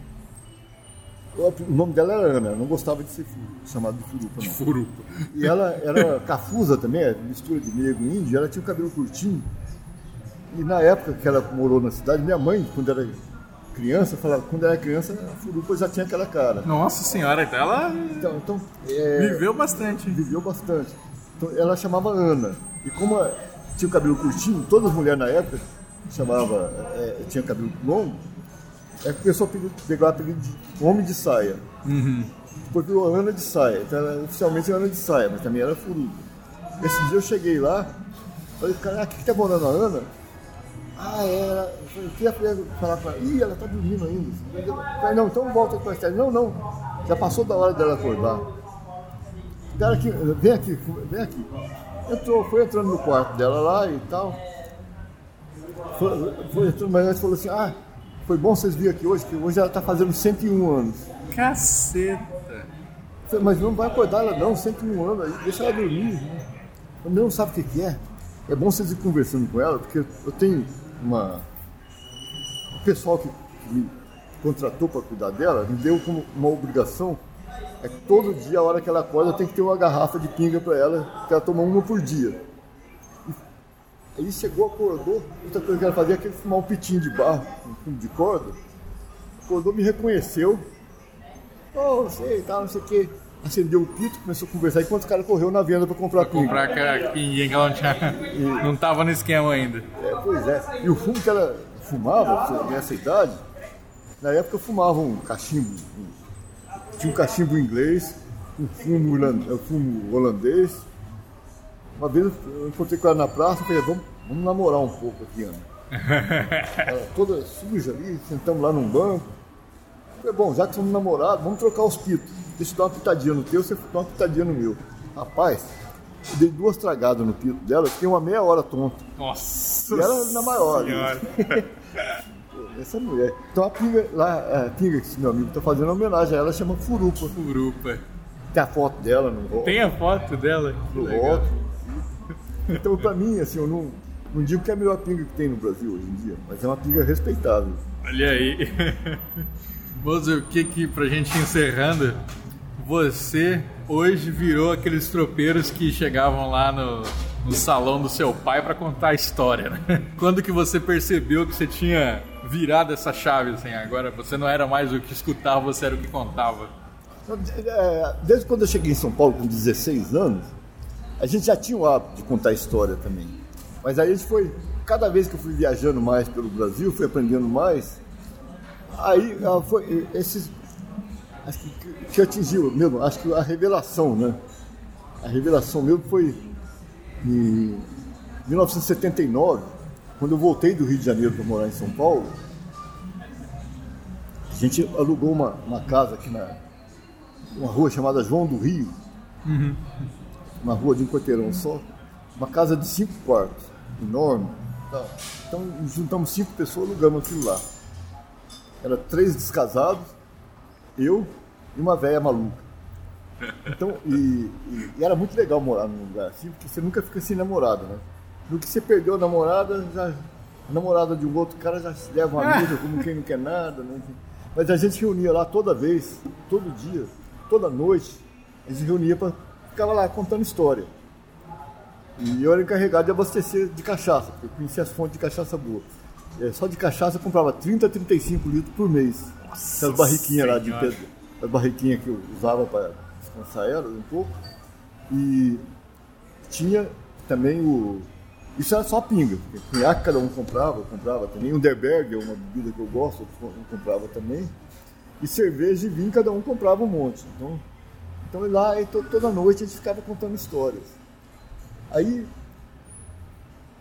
O nome dela era Ana, não gostava de ser chamado de furupa, não. Furupa. E ela era cafusa também, mistura de negro e índio, ela tinha o cabelo curtinho. E na época que ela morou na cidade, minha mãe, quando era criança, falava, quando era criança, a furupa já tinha aquela cara. Nossa senhora, então ela Então, então é, viveu bastante. viveu bastante. Então, ela chamava Ana. E como tinha o cabelo curtinho, todas as mulheres na época chamava, é, tinha cabelo longo, é que começou a pegar- pegar o apelido de homem de saia. Depois virou Ana de saia. Então ela oficialmente é Ana de saia, mas também era furuca. Esse dia eu cheguei lá, falei, cara, o que, que tá morando a Ana? Ah, era. Eu falei, queria falar pra ela. Ih, ela tá dormindo ainda. Eu falei, não, então volta com a Esther. Não, não. Já passou da hora dela acordar. Cara aqui, vem aqui, vem aqui. Entrou, foi entrando no quarto dela lá e tal. Foi, foi entrando, mas antes falou assim, ah, foi bom vocês virem aqui hoje, que hoje ela tá fazendo 101 anos. Caceta. Eu falei, mas não vai acordar ela não, 101 anos, aí deixa ela dormir. Né? Eu não sabe o que, que é. É bom vocês ir conversando com ela, porque eu tenho uma. O pessoal que, que me contratou para cuidar dela me deu como uma obrigação. É que todo dia, a hora que ela acorda, tem que ter uma garrafa de pinga para ela, que ela toma uma por dia. Aí chegou, acordou, outra coisa que ela fazia é que fumar um pitinho de barro, um de corda. Acordou, me reconheceu, oh, sei, tal, não sei o quê. Acendeu o pito, começou a conversar enquanto o cara correu na venda para comprar pinga. Comprar aquela pinguinha que ela não tinha. Não tava no esquema ainda. É, pois é. E o fumo que ela fumava, nessa idade, na época fumava um cachimbo. tinha um cachimbo inglês, um fumo, um fumo holandês. Uma vez eu encontrei com ela na praça e falei, vamos, vamos namorar um pouco aqui, Ana. Ela toda suja ali, sentamos lá num banco. Falei, bom, já que somos namorados, vamos trocar os pitos. Deixa eu dar uma pitadinha no teu, você dá uma pitadinha no meu. Rapaz, eu dei duas tragadas no pito dela, fiquei uma meia hora tonto. Nossa. E ela na maior. Essa mulher. Então a pinga, lá, a pinga que meu amigo está fazendo homenagem a ela chama Furupa. Furupa. Tem a foto dela no rótulo. Tem a foto dela? No rótulo. Então, pra mim, assim, eu não, não digo que é a melhor pinga que tem no Brasil hoje em dia, mas é uma pinga respeitável. Olha aí. Mozer, o que que, pra gente encerrando, você hoje virou aqueles tropeiros que chegavam lá no, no salão do seu pai pra contar a história, né? Quando que você percebeu que você tinha virado essa chave, assim, agora você não era mais o que escutava, você era o que contava? É, Desde quando eu cheguei em São Paulo com 16 anos, a gente já tinha o hábito de contar história também. Mas aí a gente foi, cada vez que eu fui viajando mais pelo Brasil, fui aprendendo mais, aí foi esses. Acho que, que atingiu mesmo, acho que a revelação, né? A revelação mesmo foi em 1979, quando eu voltei do Rio de Janeiro para morar em São Paulo. A gente alugou uma, uma casa aqui na, uma rua chamada João do Rio, uma rua de um quarteirão só, uma casa de cinco quartos, enorme. Então juntamos cinco pessoas, alugamos aquilo lá. Era três descasados, eu e uma velha maluca. Então, e, e- e era muito legal morar num lugar assim, porque você nunca fica sem namorada, né? No que você perdeu a namorada, já, a namorada de um outro cara já se leva uma amiga como quem não quer nada, né? Mas a gente se reunia lá toda vez, todo dia, toda noite, a gente se reunia para ficava lá contando história. E eu era encarregado de abastecer de cachaça, porque eu conhecia as fontes de cachaça boa. É, só de cachaça eu comprava 30, 35 litros por mês. Aquelas barriquinhas lá de pedra, as barriquinhas que eu usava para descansar elas um pouco. E tinha também o. Isso era só pinga, cunhaque cada um comprava, eu comprava também. Underberg é uma bebida que eu gosto, eu comprava também. E cerveja e vinho cada um comprava um monte. Então, então lá to- toda noite a gente ficava contando histórias. Aí,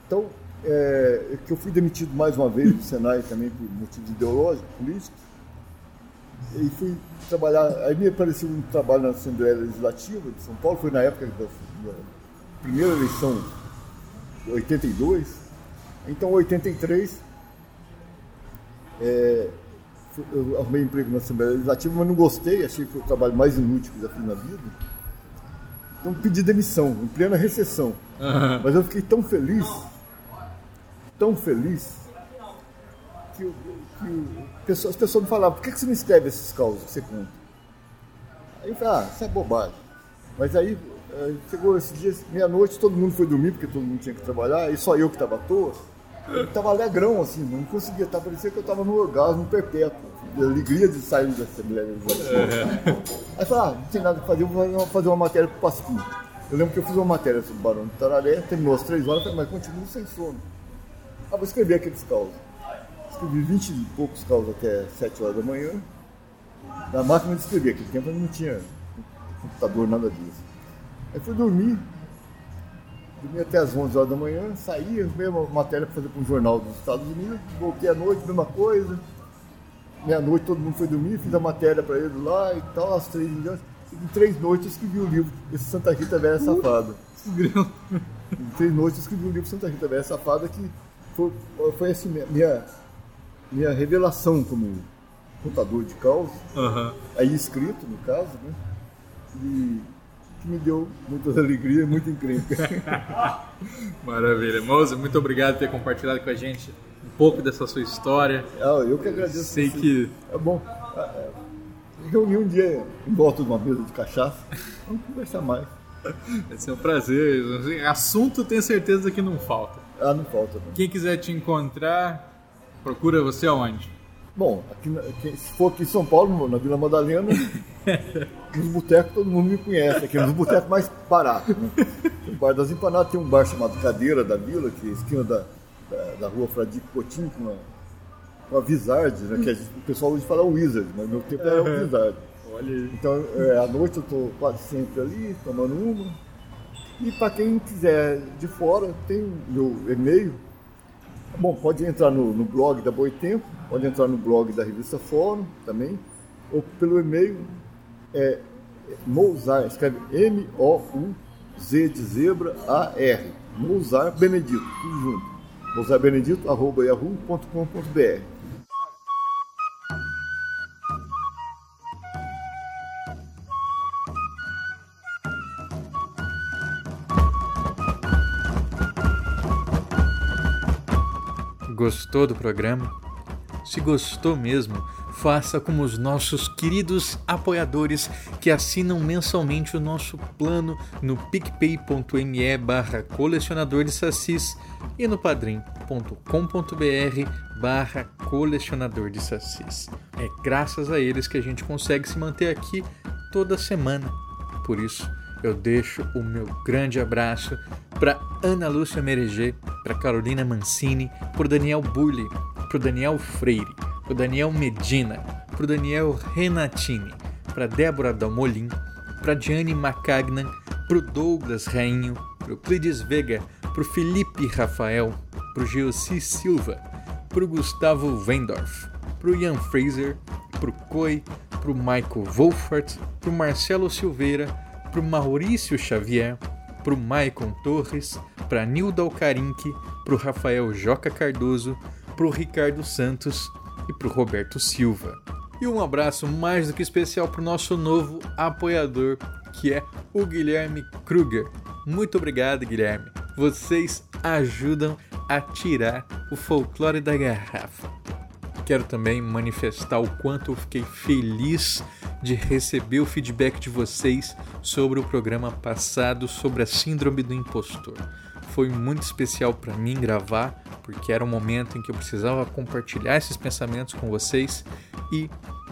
então, é, que eu fui demitido mais uma vez do Senai também por motivos ideológicos, políticos. E fui trabalhar, aí me apareceu um trabalho na Assembleia Legislativa de São Paulo, foi na época da, da primeira eleição, de 82. Então, em 83, é, eu arrumei emprego na Assembleia Legislativa, mas não gostei, achei que foi o trabalho mais inútil que já fiz na vida. Então pedi demissão, em plena recessão. Mas eu fiquei tão feliz, tão feliz, que, eu- que pessoas- as pessoas me falavam, por que que você não escreve esses causos que você conta? Aí eu falei, ah, isso é bobagem. Mas aí eh, chegou esse dia, meia-noite, todo mundo foi dormir, porque todo mundo tinha que trabalhar, e só eu que estava à toa. Eu estava alegrão, assim, não conseguia, tá, parecia que eu estava no orgasmo perpétuo, de alegria de sair da Assembleia Legislativa. Aí eu falei, ah, não tem nada que fazer, vou fazer uma- matéria pro Pasquim. Eu lembro que eu fiz uma matéria sobre o Barão de Tararé, terminou às três horas, mas continuo sem sono. Ah, vou escrever aqueles causos. Escrevi 20 e poucos causos até 7 horas da manhã. Na máquina de escrever, aquele tempo não tinha computador, nada disso. Aí fui dormir, dormi até as 11 horas da manhã, saí, arrumei uma matéria para fazer para um jornal dos Estados Unidos, voltei à noite, mesma coisa. Meia-noite todo mundo foi dormir, fiz a matéria para eles lá e tal, às três diante. Em três noites eu escrevi o livro, esse Santa Rita Velha Safada. Em três noites eu escrevi o livro Santa Rita Velha Safada, que foi, foi assim, minha- minha, revelação como contador de causas, aí escrito no caso, né? E que me deu muita alegria e muita encrenca. Maravilha. Moza, muito obrigado por ter compartilhado com a gente um pouco dessa sua história. Ah, eu que agradeço. Sei você. que É bom. Ah, é, Reunir um dia em volta de uma mesa de cachaça, vamos conversar mais. vai ser um prazer. Assim, Assunto tenho certeza que não falta. Ah, não falta não. Quem quiser te encontrar, procura você aonde? Bom, aqui, se for aqui em São Paulo, na Vila Madalena, nos botecos todo mundo me conhece, aqui nos botecos mais baratos. Né? O bar das empanadas tem um bar chamado Cadeira da Vila, que é a esquina da, da, da rua Fradique Coutinho, com a, com a Vizard, né? que a gente- o pessoal hoje fala Wizard, mas no meu tempo era o Vizard. Olha aí. Então, é, à noite eu estou quase sempre ali, tomando uma. E para quem quiser de fora, tem meu e-mail. Bom, pode entrar no, no blog da Boitempo, pode entrar no blog da revista Fórum também, ou pelo e-mail é Mouzar, escreve M-O-U-Z de zebra A-R. Mouzar Benedito, tudo junto. Mouzar Gostou do programa? Se gostou mesmo, faça como os nossos queridos apoiadores que assinam mensalmente o nosso plano no picpay.me barra colecionador de sacis e no padrim.com.br barra colecionador de sacis. É graças a eles que a gente consegue se manter aqui toda semana. Por isso, eu deixo o meu grande abraço para Ana Lúcia Mereger, para Carolina Mancini, para Daniel Burli, para Daniel Freire, para Daniel Medina, para Daniel Renatini, para Débora Dalmolin, para Diane Macagnan, para Douglas Rainho, para Euclides Vega, para Felipe Rafael, para Geossi Silva, para Gustavo Wendorf, para Ian Fraser, para Coi, para Michael Wolfert, para Marcelo Silveira, para Maurício Xavier, para o Maicon Torres, para Nilda Alcarinque, para o Rafael Joca Cardoso, para o Ricardo Santos e para o Roberto Silva. E um abraço mais do que especial para o nosso novo apoiador, que é o Guilherme Kruger. Muito obrigado, Guilherme. Vocês ajudam a tirar o folclore da garrafa. Quero também manifestar o quanto eu fiquei feliz de receber o feedback de vocês sobre o programa passado sobre a Síndrome do Impostor. Foi muito especial para mim gravar, porque era um momento em que eu precisava compartilhar esses pensamentos com vocês e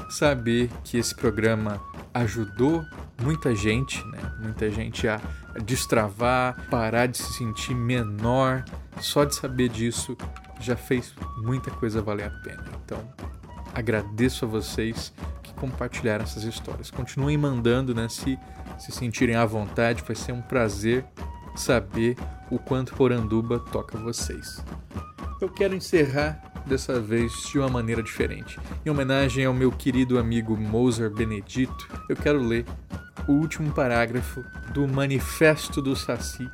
saber que esse programa ajudou muita gente, né? Muita gente a destravar, parar de se sentir menor. Só de saber disso já fez muita coisa valer a pena. Então, agradeço a vocês que compartilharam essas histórias. Continuem mandando, né? Se se sentirem à vontade, vai ser um prazer saber o quanto Poranduba toca vocês. Eu quero encerrar dessa vez de uma maneira diferente. Em homenagem ao meu querido amigo Moser Benedito, eu quero ler o último parágrafo do Manifesto do Saci,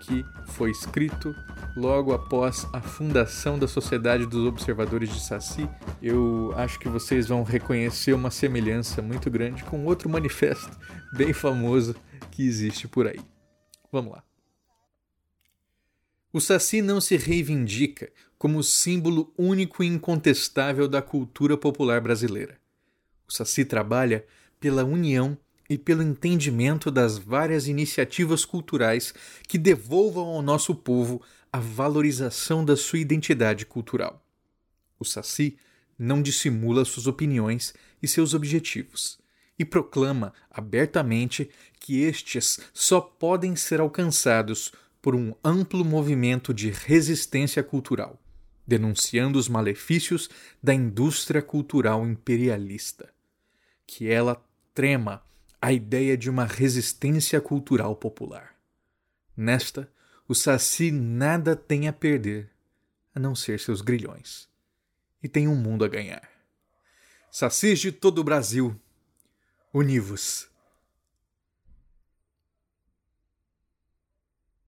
que foi escrito logo após a fundação da Sociedade dos Observadores de Saci. Eu acho que vocês vão reconhecer uma semelhança muito grande com outro manifesto bem famoso que existe por aí. Vamos lá. O Saci não se reivindica como símbolo único e incontestável da cultura popular brasileira. O Saci trabalha pela união e pelo entendimento das várias iniciativas culturais que devolvam ao nosso povo a valorização da sua identidade cultural. O Saci não dissimula suas opiniões e seus objetivos e proclama abertamente que estes só podem ser alcançados por um amplo movimento de resistência cultural, denunciando os malefícios da indústria cultural imperialista. Que ela trema a ideia de uma resistência cultural popular. Nesta, o Saci nada tem a perder, a não ser seus grilhões. E tem um mundo a ganhar. Sacis de todo o Brasil, univos!